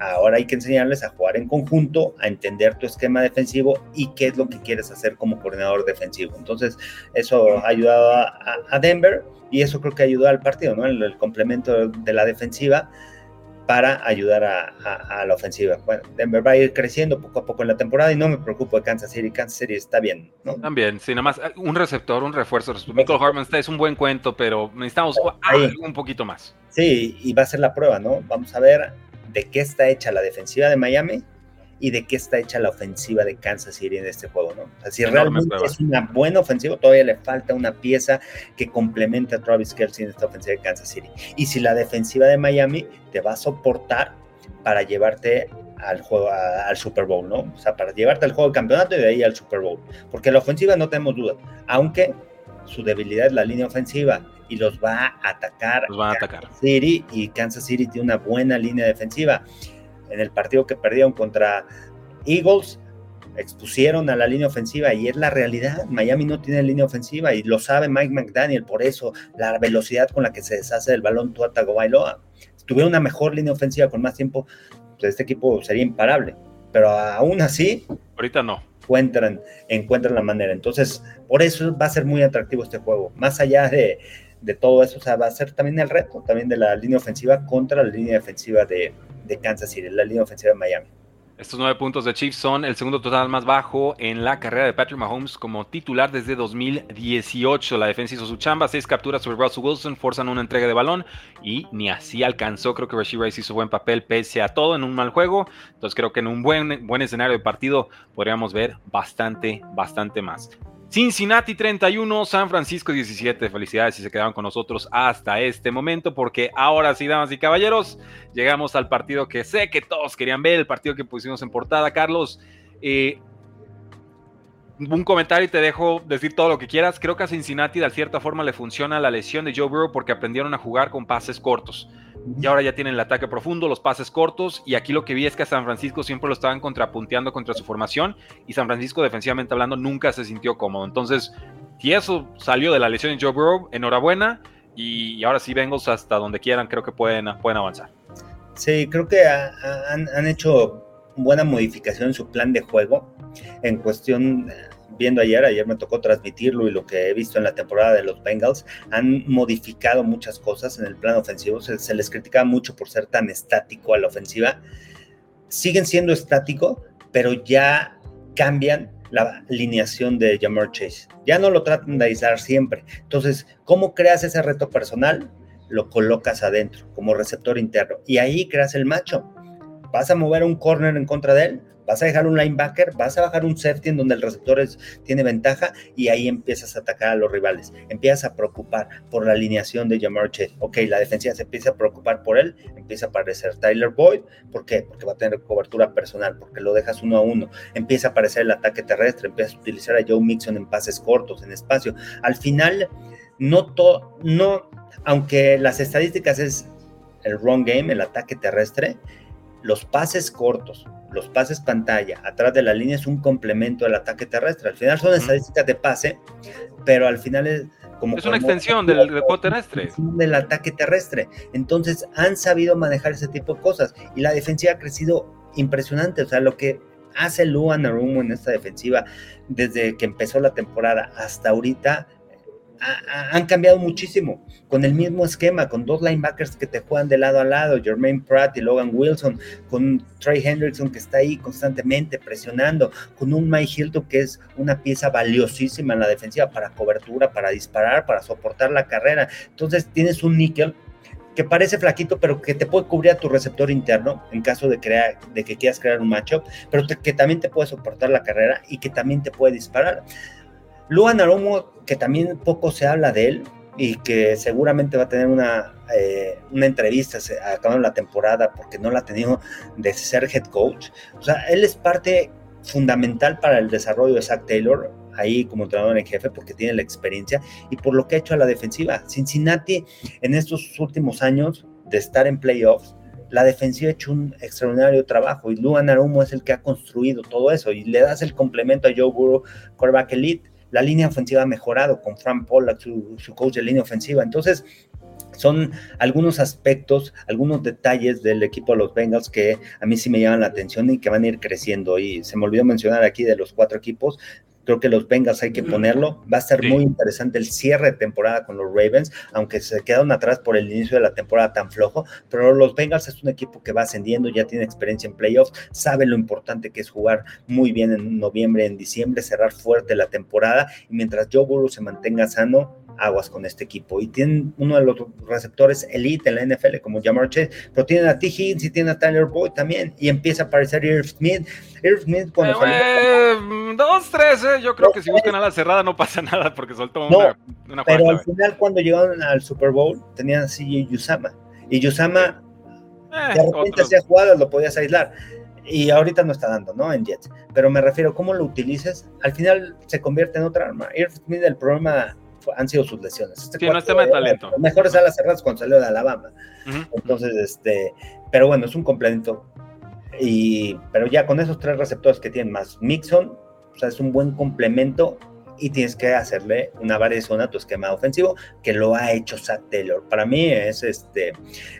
ahora hay que enseñarles a jugar en conjunto, a entender tu esquema defensivo y qué es lo que quieres hacer como coordinador defensivo. Entonces, eso ha ayudado a, Denver y eso creo que ayudó al partido, ¿no? el complemento de la defensiva para ayudar a, la ofensiva. Bueno, Denver va a ir creciendo poco a poco en la temporada y no me preocupo de Kansas City. Kansas City está bien, ¿no? También, sí, nada más eh, un receptor, un refuerzo. Michael Hartman es un buen cuento, pero necesitamos un poquito más. Sí, y va a ser la prueba, ¿no? Vamos a ver de qué está hecha la defensiva de Miami y de qué está hecha la ofensiva de Kansas City en este juego, ¿no? O sea, si realmente es una buena ofensiva, todavía le falta una pieza que complemente a Travis Kelsey en esta ofensiva de Kansas City. Y si la defensiva de Miami te va a soportar para llevarte al juego, al Super Bowl, ¿no? O sea, para llevarte al juego de campeonato y de ahí al Super Bowl. Porque la ofensiva no tenemos duda, aunque su debilidad es la línea ofensiva y los va a atacar. Los van a atacar. City y Kansas City tiene una buena línea defensiva en el partido que perdieron contra Eagles, expusieron a la línea ofensiva y es la realidad. Miami no tiene línea ofensiva y lo sabe Mike McDaniel, por eso la velocidad con la que se deshace el balón Tua Tagovailoa. Si tuviera una mejor línea ofensiva con más tiempo, pues este equipo sería imparable. Pero aún así, ahorita no. Encuentran, encuentran la manera. Entonces, por eso va a ser muy atractivo este juego. Más allá de, de todo eso, o sea, va a ser también el reto también de la línea ofensiva contra la línea defensiva de, de Kansas City, la línea ofensiva de Miami. Estos nueve puntos de Chiefs son el segundo total más bajo en la carrera de Patrick Mahomes como titular desde 2018. La defensa hizo su chamba, seis capturas sobre Russell Wilson, forzan una entrega de balón y ni así alcanzó. Creo que Rashid Rice hizo buen papel pese a todo en un mal juego. Entonces creo que en un buen, buen escenario de partido podríamos ver bastante, bastante más. Cincinnati 31, San Francisco 17. Felicidades si se quedaron con nosotros hasta este momento, porque ahora sí, damas y caballeros, llegamos al partido que sé que todos querían ver, el partido que pusimos en portada. Carlos, eh, un comentario y te dejo decir todo lo que quieras. Creo que a Cincinnati de cierta forma le funciona la lesión de Joe Burrow porque aprendieron a jugar con pases cortos y ahora ya tienen el ataque profundo, los pases cortos, y aquí lo que vi es que a San Francisco siempre lo estaban contrapunteando contra su formación, y San Francisco defensivamente hablando nunca se sintió cómodo. Entonces, si eso salió de la lesión de Joe Burrow, enhorabuena, y, ahora sí Bengals hasta donde quieran, creo que pueden, pueden avanzar. Sí, creo que han, han hecho buena modificación en su plan de juego en cuestión viendo ayer, ayer me tocó transmitirlo y lo que he visto en la temporada de los Bengals, han modificado muchas cosas en el plan ofensivo. Se, les criticaba mucho por ser tan estático a la ofensiva. Siguen siendo estático, pero ya cambian la alineación de Jamar Chase. Ya no lo tratan de aislar siempre. Entonces, ¿cómo creas ese reto personal? Lo colocas adentro como receptor interno y ahí creas el macho. ¿Vas a mover un corner en contra de él? Vas a dejar un linebacker, vas a bajar un safety en donde el receptor tiene ventaja y ahí empiezas a atacar a los rivales. Empiezas a preocupar por la alineación de Jamar Chase. Ok, la defensiva se empieza a preocupar por él, empieza a aparecer Tyler Boyd. ¿Por qué? Porque va a tener cobertura personal, porque lo dejas uno a uno. Empieza a aparecer el ataque terrestre, empiezas a utilizar a Joe Mixon en pases cortos, en espacio. Al final, no todo, no, aunque las estadísticas es el wrong game, el ataque terrestre, los pases cortos, los pases pantalla atrás de la línea es un complemento al ataque terrestre. Al final son estadísticas de pase, pero al final es como... Es una extensión del, juego terrestre. Del ataque terrestre. Entonces han sabido manejar ese tipo de cosas y la defensiva ha crecido impresionante. O sea, lo que hace Luan Arumo en esta defensiva desde que empezó la temporada hasta ahorita han cambiado muchísimo, con el mismo esquema, con dos linebackers que te juegan de lado a lado, Jermaine Pratt y Logan Wilson, con Trey Hendrickson que está ahí constantemente presionando, con un Mike Hilton que es una pieza valiosísima en la defensiva para cobertura, para disparar, para soportar la carrera. Entonces tienes un níquel que parece flaquito, pero que te puede cubrir a tu receptor interno en caso de, crear, de que quieras crear un matchup, pero que también te puede soportar la carrera y que también te puede disparar. Luan Aromo, que también poco se habla de él y que seguramente va a tener una, eh, una entrevista acabando la temporada porque no la ha tenido de ser head coach. O sea, él es parte fundamental para el desarrollo de Zach Taylor ahí como entrenador en jefe porque tiene la experiencia y por lo que ha hecho a la defensiva. Cincinnati en estos últimos años de estar en playoffs la defensiva ha hecho un extraordinario trabajo y Luan Arumo es el que ha construido todo eso y le das el complemento a Joe Burrow, quarterback elite. La línea ofensiva ha mejorado con Frank Pollack, su, su coach de línea ofensiva. Entonces, son algunos aspectos, algunos detalles del equipo de los Bengals que a mí sí me llaman la atención y que van a ir creciendo. Y se me olvidó mencionar aquí de los cuatro equipos, Creo que los Bengals hay que ponerlo. Va a ser muy interesante el cierre de temporada con los Ravens, aunque se quedaron atrás por el inicio de la temporada tan flojo. Pero los Bengals es un equipo que va ascendiendo, ya tiene experiencia en playoffs, sabe lo importante que es jugar muy bien en noviembre, en diciembre, cerrar fuerte la temporada. Y mientras Joe Burrow se mantenga sano, aguas con este equipo. Y tienen uno de los receptores elite en la NFL, como Jamar Chase, pero tienen a T. Higgins y tienen a Tyler Boyd también. Y empieza a aparecer Irv Smith. Irv Smith cuando eh, Dos, tres, eh. yo creo que si buscan a la cerrada no pasa nada porque soltó una, una Pero al final, cuando llegaron al Super Bowl, tenían así Yusama. Y Yusama, eh, de repente hacía jugadas, lo podías aislar y ahorita no está dando, ¿no? En Jets. Pero me refiero, cómo lo utilices, al final se convierte en otra arma. Irv Smith, el problema han sido sus lesiones. Este sí, no es tema de talento. Los mejores alas cerradas cuando salió de Alabama. Entonces, este, pero bueno, es un complemento. Y, pero ya con esos tres receptores que tienen más Mixon, o sea, es un buen complemento y tienes que hacerle una variación a tu esquema ofensivo, que lo ha hecho Zach Taylor. Para mí es este,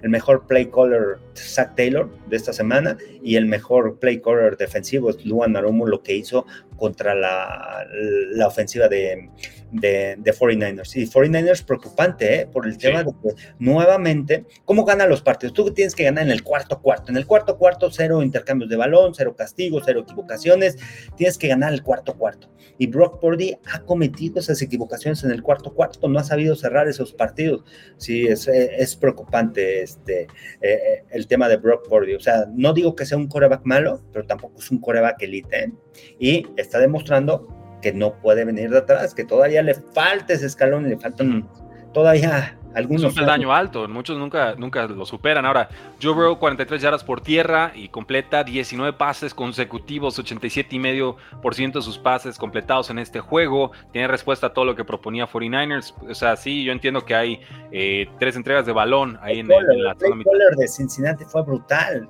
el mejor play caller Zach Taylor de esta semana y el mejor play caller defensivo es Luan Arumo, lo que hizo contra la, la ofensiva de, de, 49ers. Y 49ers preocupante ¿eh? por el tema de que nuevamente, ¿cómo ganan los partidos? Tú tienes que ganar en el cuarto cuarto. En el cuarto cuarto, cero intercambios de balón, cero castigos, cero equivocaciones. Tienes que ganar el cuarto cuarto. Y Brock Purdy ha cometido esas equivocaciones en el cuarto cuarto, no ha sabido cerrar esos partidos. Sí, es, es preocupante este, eh, eh, el tema de Brock Purdy. O sea, no digo que sea un coreback malo, pero tampoco es un coreback elite. ¿eh? Y está demostrando que no puede venir de atrás, que todavía le falta ese escalón, le faltan todavía algunos. Es un daño alto, muchos nunca, nunca lo superan. Ahora, Joe Burrow 43 yardas por tierra y completa 19 pases consecutivos, 87,5% de sus pases completados en este juego. Tiene respuesta a todo lo que proponía 49ers. O sea, sí, yo entiendo que hay eh, tres entregas de balón ahí en, la El de Cincinnati fue brutal.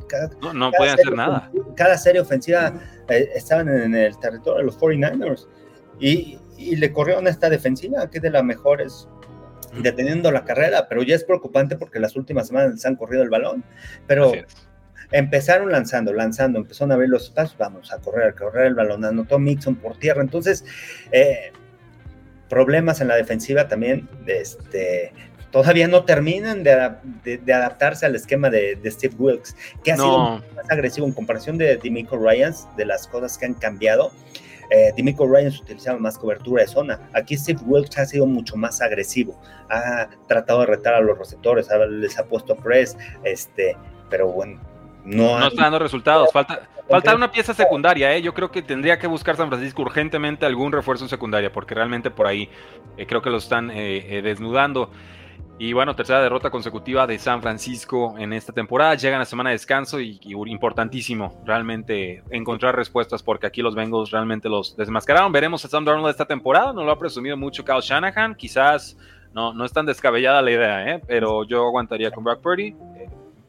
no, pueden hacer nada. Cada serie ofensiva eh, estaban en el territorio de los 49ers. Y, le corrieron esta defensiva, que es de las mejores, deteniendo la carrera, pero ya es preocupante porque las últimas semanas se han corrido el balón. Pero empezaron lanzando, lanzando, empezaron a ver los espacios, vamos a correr, a correr el balón, anotó Mixon por tierra. Entonces, eh, problemas en la defensiva también, este, todavía no terminan de, adaptarse al esquema de, Steve Wilkes, que ha sido más agresivo en comparación de Dimico Ryans, de las cosas que han cambiado eh, Dimico Ryans utilizaba más cobertura de zona. Aquí Steve Wilkes ha sido mucho más agresivo. Ha tratado de retar a los receptores, les ha puesto press, este, pero bueno, no, no está dando resultados. Falta, falta una pieza secundaria. ¿eh? Yo creo que tendría que buscar San Francisco urgentemente algún refuerzo en secundaria, porque realmente por ahí eh, creo que lo están eh, desnudando. Y bueno, tercera derrota consecutiva de San Francisco en esta temporada. Llegan a semana de descanso y, importantísimo realmente encontrar respuestas porque aquí los Bengals realmente los desmascararon. Veremos a Sam Darnold esta temporada. No lo ha presumido mucho Kyle Shanahan. Quizás no, no es tan descabellada la idea, ¿eh? pero yo aguantaría con Brock Purdy.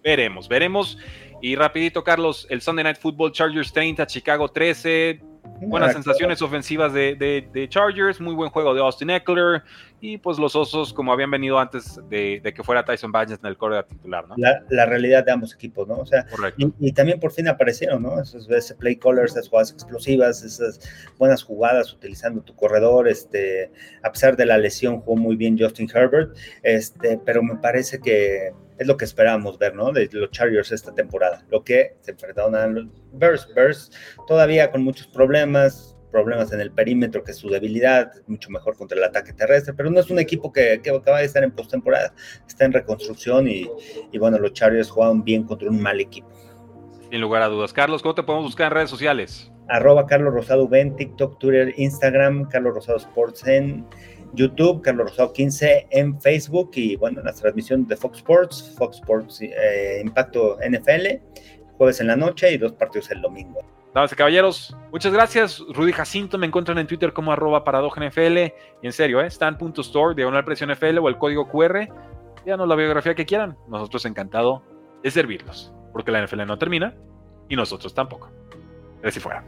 Veremos, veremos. Y rapidito, Carlos, el Sunday Night Football Chargers 30, Chicago 13 Buenas sensaciones ofensivas de, Chargers, muy buen juego de Austin Eckler y pues los osos como habían venido antes de, que fuera Tyson Bagnes en el core titular, ¿no? La, realidad de ambos equipos, ¿no? O sea, y, también por fin aparecieron, ¿no? Esos, ese play callers, esas jugadas explosivas, esas buenas jugadas utilizando tu corredor, este, a pesar de la lesión jugó muy bien Justin Herbert, este, pero me parece que es lo que esperábamos ver, ¿no? De los Chargers esta temporada. Lo que se enfrentaron a los Bears. Bears todavía con muchos problemas, problemas en el perímetro, que es su debilidad, mucho mejor contra el ataque terrestre, pero no es un equipo que, que acaba de estar en postemporada, está en reconstrucción y, y, bueno, los Chargers jugaron bien contra un mal equipo. Sin lugar a dudas. Carlos, ¿cómo te podemos buscar en redes sociales? Arroba Carlos Rosado Ben, TikTok, Twitter, Instagram, Carlos Rosado Sports en YouTube, Carlos Rosado 15 en Facebook y bueno, las transmisiones de Fox Sports, Fox Sports eh, Impacto NFL, jueves en la noche y dos partidos el domingo. Damas y caballeros, muchas gracias. Rudy Jacinto, me encuentran en Twitter como arroba NFL y en serio, ¿eh? stan.store, diagonal presión NFL o el código QR. Díganos la biografía que quieran. Nosotros encantado de servirlos. porque la NFL no termina y nosotros tampoco. si fuera.